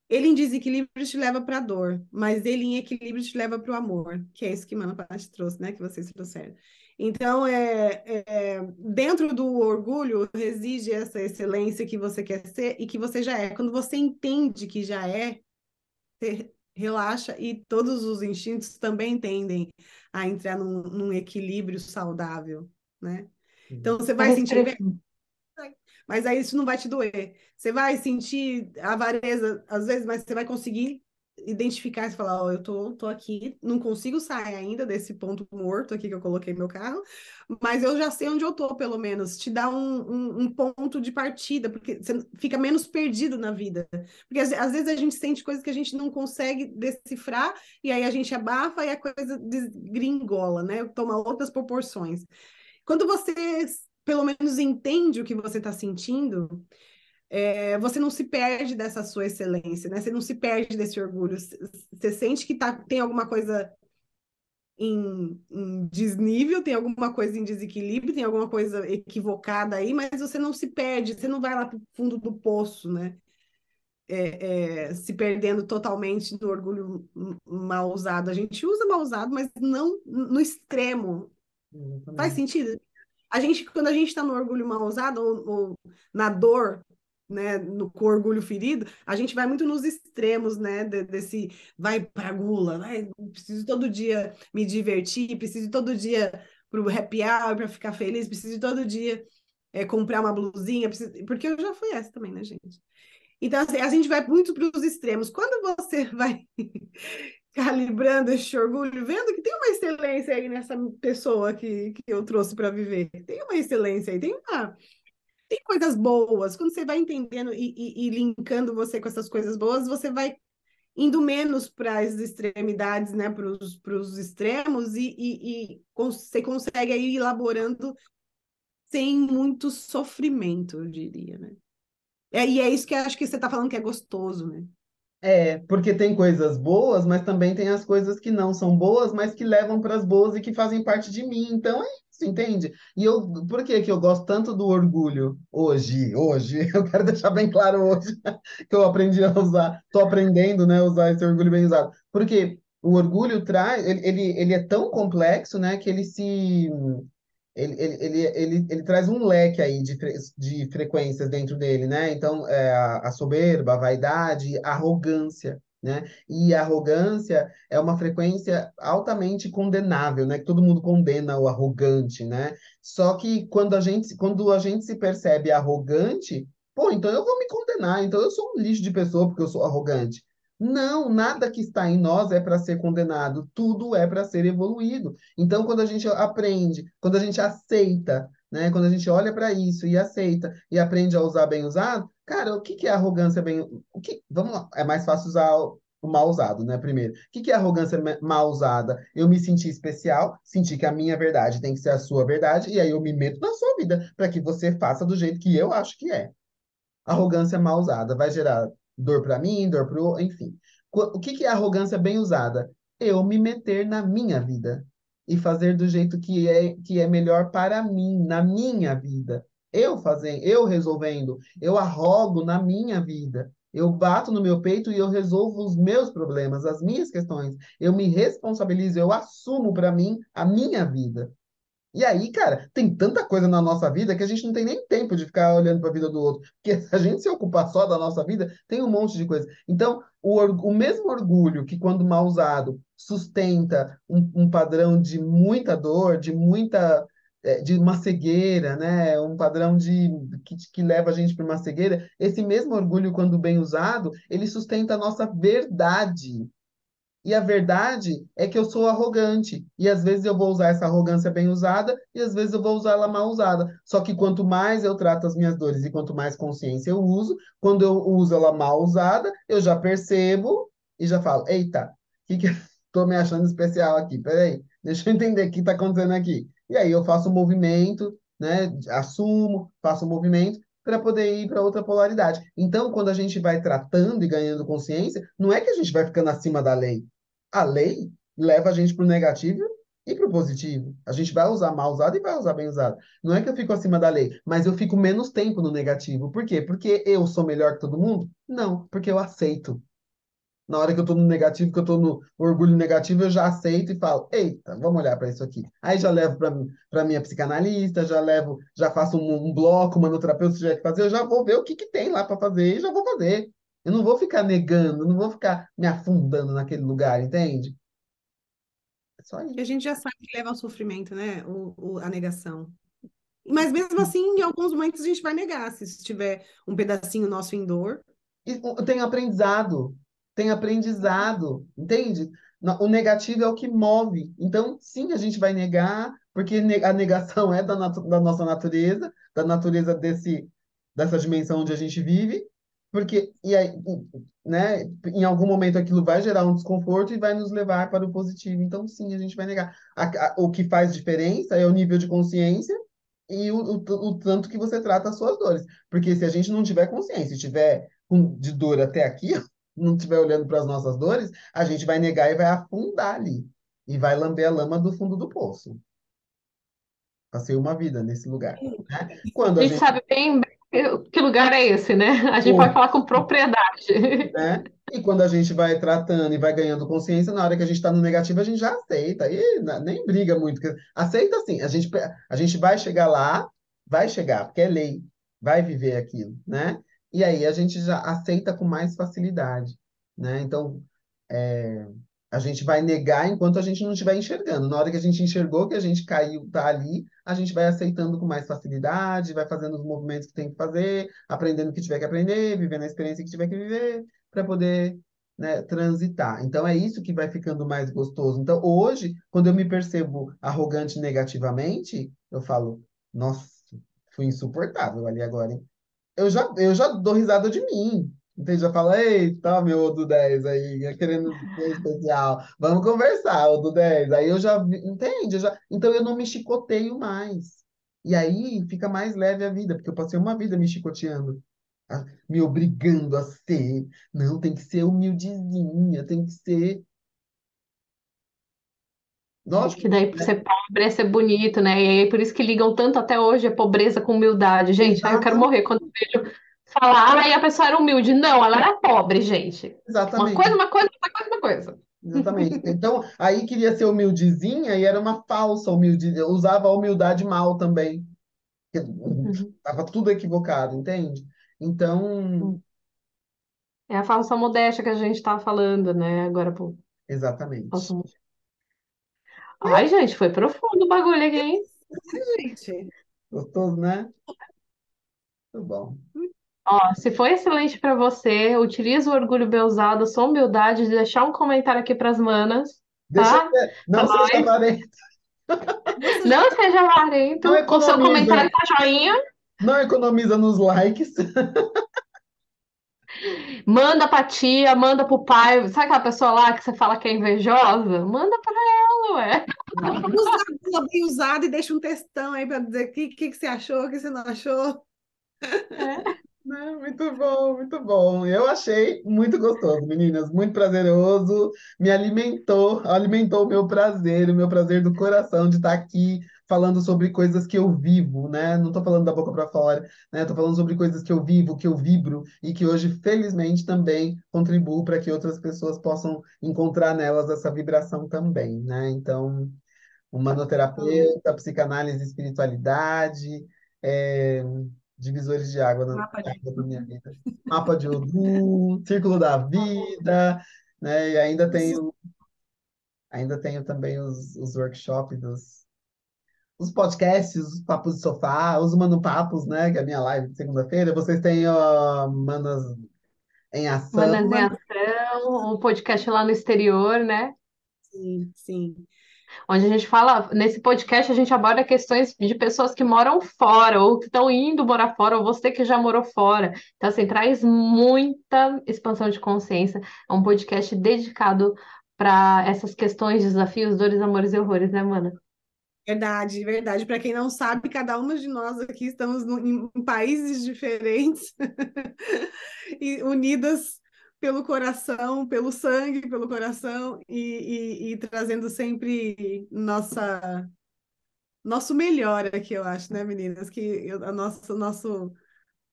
ele em desequilíbrio te leva para a dor, mas ele em equilíbrio te leva para o amor, que é isso que Mana Pati trouxe, né? Que vocês trouxeram. Então, é, é, dentro do orgulho reside essa excelência que você quer ser e que você já é. Quando você entende que já é, você relaxa e todos os instintos também tendem a entrar num, num equilíbrio saudável, né? Então, você vai sentir mas aí isso não vai te doer. Você vai sentir avareza às vezes, mas você vai conseguir identificar e falar, ó, oh, eu tô, tô aqui, não consigo sair ainda desse ponto morto aqui que eu coloquei meu carro, mas eu já sei onde eu tô, pelo menos. Te dá um, um, um ponto de partida, porque você fica menos perdido na vida. Porque às, às, vezes a gente sente coisas que a gente não consegue decifrar, e aí a gente abafa e a coisa desgringola, né? Toma outras proporções. Quando você pelo menos entende o que você está sentindo, é, você não se perde dessa sua excelência, né? Você não se perde desse orgulho. Você sente que tá, tem alguma coisa em, em, desnível, tem alguma coisa em desequilíbrio, tem alguma coisa equivocada aí, mas você não se perde, você não vai lá para o fundo do poço, né? É, é, se perdendo totalmente do orgulho mal usado. A gente usa mal usado, mas não no extremo. Faz sentido? A gente, quando a gente está no orgulho mal usado ou, ou, na dor, né, no com orgulho ferido, a gente vai muito nos extremos, né, de, desse vai para gula, vai, preciso todo dia me divertir, preciso todo dia para o happy hour para ficar feliz, preciso todo dia é, comprar uma blusinha, preciso... porque eu já fui essa também, né, gente? Então, assim, a gente vai muito para os extremos. Quando você [laughs] vai calibrando esse orgulho, vendo que tem uma excelência aí nessa pessoa que, que eu trouxe para viver. Tem uma excelência aí, tem uma. Tem coisas boas. Quando você vai entendendo e, e, e linkando você com essas coisas boas, você vai indo menos para as extremidades, né, para os extremos, e, e, e você consegue aí elaborando sem muito sofrimento, eu diria, né? É, e é isso que acho que você está falando que é gostoso, né? É, porque tem coisas boas, mas também tem as coisas que não são boas, mas que levam para as boas e que fazem parte de mim. Então é isso, entende? E eu, por que que eu gosto tanto do orgulho hoje? Hoje, [laughs] eu quero deixar bem claro hoje [laughs] que eu aprendi a usar, estou aprendendo, né, a usar esse orgulho bem usado. Porque o orgulho traz, ele, ele, ele é tão complexo, né, que ele se ele, ele, ele, ele, ele traz um leque aí de, de frequências dentro dele, né? Então, é a, a soberba, a vaidade, a arrogância, né? E a arrogância é uma frequência altamente condenável, né? Que todo mundo condena o arrogante, né? Só que quando a gente, quando a gente se percebe arrogante, pô, então eu vou me condenar, então eu sou um lixo de pessoa porque eu sou arrogante. Não, nada que está em nós é para ser condenado, tudo é para ser evoluído. Então, quando a gente aprende, quando a gente aceita, né, quando a gente olha para isso e aceita e aprende a usar bem usado, cara, o que, que é arrogância bem. O que, vamos lá, é mais fácil usar o, mal usado, né? Primeiro, o que, que é arrogância mal usada? Eu me senti especial, senti que a minha verdade tem que ser a sua verdade, e aí eu me meto na sua vida para que você faça do jeito que eu acho que é. Arrogância mal usada vai gerar dor para mim, dor para o enfim. O que, que é arrogância bem usada? Eu me meter na minha vida e fazer do jeito que é, que é melhor para mim, na minha vida. Eu fazendo, eu resolvendo, eu arrogo na minha vida. Eu bato no meu peito e eu resolvo os meus problemas, as minhas questões. Eu me responsabilizo, eu assumo para mim a minha vida. E aí, cara, tem tanta coisa na nossa vida que a gente não tem nem tempo de ficar olhando para a vida do outro. Porque se [laughs] a gente se ocupar só da nossa vida, tem um monte de coisa. Então, o, o mesmo orgulho que, quando mal usado, sustenta um, um padrão de muita dor, de muita. É, de uma cegueira, né? Um padrão de que, que leva a gente para uma cegueira. Esse mesmo orgulho, quando bem usado, ele sustenta a nossa verdade. E a verdade é que eu sou arrogante. E às vezes eu vou usar essa arrogância bem usada, e às vezes eu vou usar ela mal usada. Só que quanto mais eu trato as minhas dores e quanto mais consciência eu uso, quando eu uso ela mal usada, eu já percebo e já falo: eita, o que, que estou [laughs] me achando especial aqui? Peraí, deixa eu entender o que está acontecendo aqui. E aí eu faço um movimento, né? Assumo, faço um movimento para poder ir para outra polaridade. Então, quando a gente vai tratando e ganhando consciência, não é que a gente vai ficando acima da lei a lei leva a gente para o negativo e para o positivo. A gente vai usar mal usado e vai usar bem usado. Não é que eu fico acima da lei, mas eu fico menos tempo no negativo. Por quê? Porque eu sou melhor que todo mundo? Não, porque eu aceito. Na hora que eu estou no negativo, que eu estou no orgulho negativo, eu já aceito e falo, eita, vamos olhar para isso aqui. Aí já levo para minha psicanalista, já levo, já faço um, um bloco, uma terapeuta se tiver que fazer, eu já vou ver o que, que tem lá para fazer e já vou fazer. Eu não vou ficar negando, não vou ficar me afundando naquele lugar, entende? É só isso. E a gente já sabe que leva ao sofrimento, né? O, o, a negação. Mas mesmo assim, em alguns momentos a gente vai negar, se tiver um pedacinho nosso em dor. E tem aprendizado, tem aprendizado, entende? O negativo é o que move. Então, sim, a gente vai negar, porque a negação [laughs] é da, natu da nossa natureza, da natureza desse, dessa dimensão onde a gente vive, porque e aí, né, em algum momento aquilo vai gerar um desconforto e vai nos levar para o positivo. Então, sim, a gente vai negar. A, a, o que faz diferença é o nível de consciência e o, o, o, tanto que você trata as suas dores. Porque se a gente não tiver consciência, estiver de dor até aqui, [laughs] não estiver olhando para as nossas dores, a gente vai negar e vai afundar ali. E vai lamber a lama do fundo do poço. Passei uma vida nesse lugar. Né? Quando a, a gente, gente sabe bem que lugar é esse, né? A gente pode falar com propriedade. Né? E quando a gente vai tratando e vai ganhando consciência, na hora que a gente está no negativo, a gente já aceita. E nem briga muito. Aceita sim. A gente, a gente vai chegar lá, vai chegar, porque é lei. Vai viver aquilo, né? E aí a gente já aceita com mais facilidade, né? Então, é, a gente vai negar enquanto a gente não estiver enxergando. Na hora que a gente enxergou que a gente caiu, tá ali, a gente vai aceitando com mais facilidade, vai fazendo os movimentos que tem que fazer, aprendendo o que tiver que aprender, vivendo a experiência que tiver que viver, para poder né, transitar. Então é isso que vai ficando mais gostoso. Então hoje, quando eu me percebo arrogante negativamente, eu falo, nossa, fui insuportável ali agora, hein? Eu já, eu já dou risada de mim. Entende? Já fala, eita, meu do 10 aí, querendo ser especial. Vamos conversar, o do 10. Aí eu já, entende? Eu já, então eu não me chicoteio mais. E aí fica mais leve a vida, porque eu passei uma vida me chicoteando. a- me obrigando a ser. Não, tem que ser humildezinha, tem que ser. Lógico, Que daí ser pobre é ser bonito, né? E aí por isso que ligam tanto até hoje a pobreza com humildade. Gente, eu quero morrer quando eu vejo falar, ah, e a pessoa era humilde. Não, ela era pobre, gente. Uma coisa, exatamente, uma coisa, uma coisa, uma coisa. exatamente. Então, aí queria ser humildezinha e era uma falsa humildade. Eu usava a humildade mal também. Uhum. Tava tudo equivocado, entende? Então, É a falsa modéstia que a gente tá falando, né? Agora, pô, exatamente. modéstia. Ai, gente, foi profundo o bagulho aqui, hein? Gente, Gostoso, né? Muito bom. Ó, se foi excelente pra você, utilize o orgulho bem usado, a sua humildade de deixar um comentário aqui pras manas, Deixa, tá? não Pra seja nós. avarento, [laughs] Não seja avarento, não com seu economiza, comentário com joinha. não economiza nos likes. [laughs] Manda pra tia, manda pro pai. Sabe aquela pessoa lá que você fala que é invejosa? Manda pra ela, ué. usa bem usado e deixa um textão aí para dizer o que, que, que você achou, o que você não achou. É. Muito bom, muito bom. Eu achei muito gostoso, meninas, muito prazeroso. Me alimentou, alimentou o meu prazer, o meu prazer do coração de estar aqui falando sobre coisas que eu vivo, né? Não estou falando da boca para fora, né? Estou falando sobre coisas que eu vivo, que eu vibro e que hoje, felizmente, também contribuo para que outras pessoas possam encontrar nelas essa vibração também, né? Então, humanoterapeuta, psicanálise espiritualidade, é, divisores de água na, Mapa de água na minha vida. Mapa de Odum, Círculo da Vida, né? E ainda tenho, ainda tenho também os, os workshops dos os podcasts, os papos de sofá, os Mano Papos, né? Que é a minha live de segunda-feira. Vocês têm ó, Manas em Ação. Manas em Ação, um podcast lá no exterior, né? Sim, sim. Onde a gente fala, nesse podcast a gente aborda questões de pessoas que moram fora, ou que estão indo morar fora, ou você que já morou fora. Então, assim, traz muita expansão de consciência. É um podcast dedicado para essas questões, desafios, dores, amores e horrores, né, mana? Verdade, verdade. Para quem não sabe, cada uma de nós aqui estamos no- em, em países diferentes [laughs] e unidas pelo coração, pelo sangue, pelo coração e, e- e trazendo sempre nossa nosso melhor aqui, eu acho, né, meninas? Que eu- a nossa nosso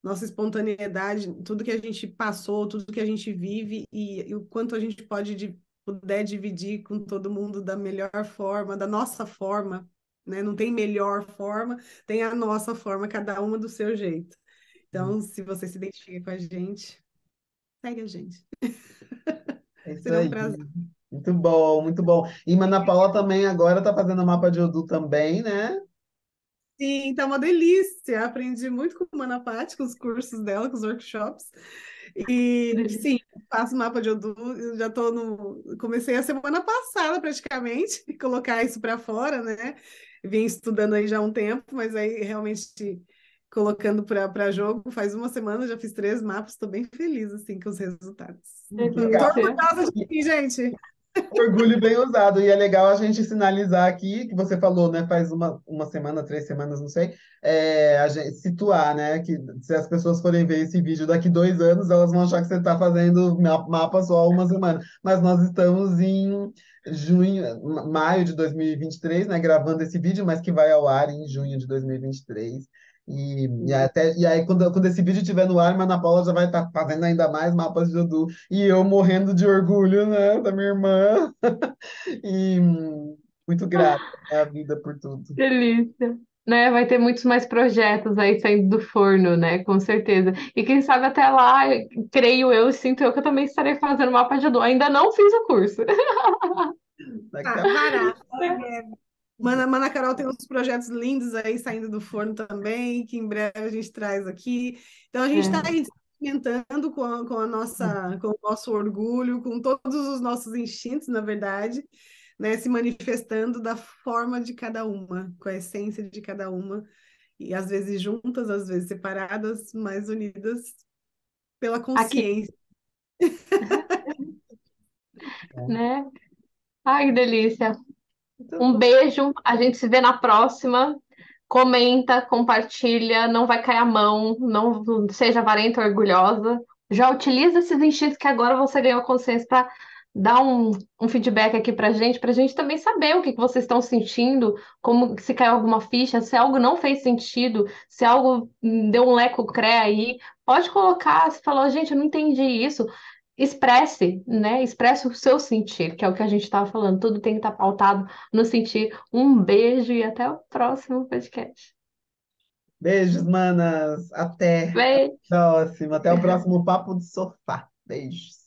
nossa espontaneidade, tudo que a gente passou, tudo que a gente vive e, e o quanto a gente pode di- puder dividir com todo mundo da melhor forma, da nossa forma, né? Não tem melhor forma, tem a nossa forma, cada uma do seu jeito. Então, se você se identifica com a gente, segue a gente. É [laughs] isso Será um aí. prazer. Muito bom, muito bom. E Ana Paula também agora está fazendo o mapa de Odu também, né? Sim, tá uma delícia. Aprendi muito com a Mana Paty, com os cursos dela, com os workshops. E sim, faço mapa de Odu, já tô no. Comecei a semana passada, praticamente, [laughs] colocar isso para fora, né? Vim estudando aí já há um tempo, mas aí realmente colocando para jogo, faz uma semana, já fiz três mapas, estou bem feliz assim com os resultados. Legal. Tô orgulhosa de mim, gente. Orgulho bem usado. E é legal a gente sinalizar aqui, que você falou, né? Faz uma, uma semana, três semanas, não sei. É, a gente situar, né? Que se as pessoas forem ver esse vídeo daqui dois anos, elas vão achar que você está fazendo ma- mapa só uma semana. Mas nós estamos em junho, ma- maio de 2023, né? Gravando esse vídeo, mas que vai ao ar em junho de 2023. E, e até, e aí, quando, quando esse vídeo estiver no ar, a Ana Paula já vai estar fazendo ainda mais mapas de Odu. E eu morrendo de orgulho, né? Da minha irmã. [laughs] E muito grata à vida por tudo. Delícia. Né, vai ter muitos mais projetos aí saindo do forno, né? Com certeza. E quem sabe até lá, creio eu, sinto eu que eu também estarei fazendo mapa de Odu. Ainda não fiz o curso. [laughs] Daqui Tá, a. Mana, Mana Carol tem uns projetos lindos aí saindo do forno também, que em breve a gente traz aqui. Então a gente está É. aí experimentando com a, com a nossa, com o nosso orgulho, com todos os nossos instintos, na verdade, né, se manifestando da forma de cada uma, com a essência de cada uma, e às vezes juntas, às vezes separadas, mas unidas pela consciência. [laughs] né? Ai, que delícia. Então, Um beijo, a gente se vê na próxima. comenta, compartilha, não vai cair a mão, não seja avarenta ou orgulhosa. Já utiliza esses instintos que agora você ganhou consciência para dar um, um feedback aqui pra gente, pra gente também saber o que, que vocês estão sentindo, como se caiu alguma ficha, se algo não fez sentido, se algo deu um leco cré aí, pode colocar, se falou, gente, eu não entendi isso. Expresse, né? Expresse o seu sentir, que é o que a gente estava falando. Tudo tem que estar pautado no sentir. Um beijo e até o próximo podcast. Beijos, manas. Até Beijo. a próxima. Até o próximo Papo de Sofá. Beijos.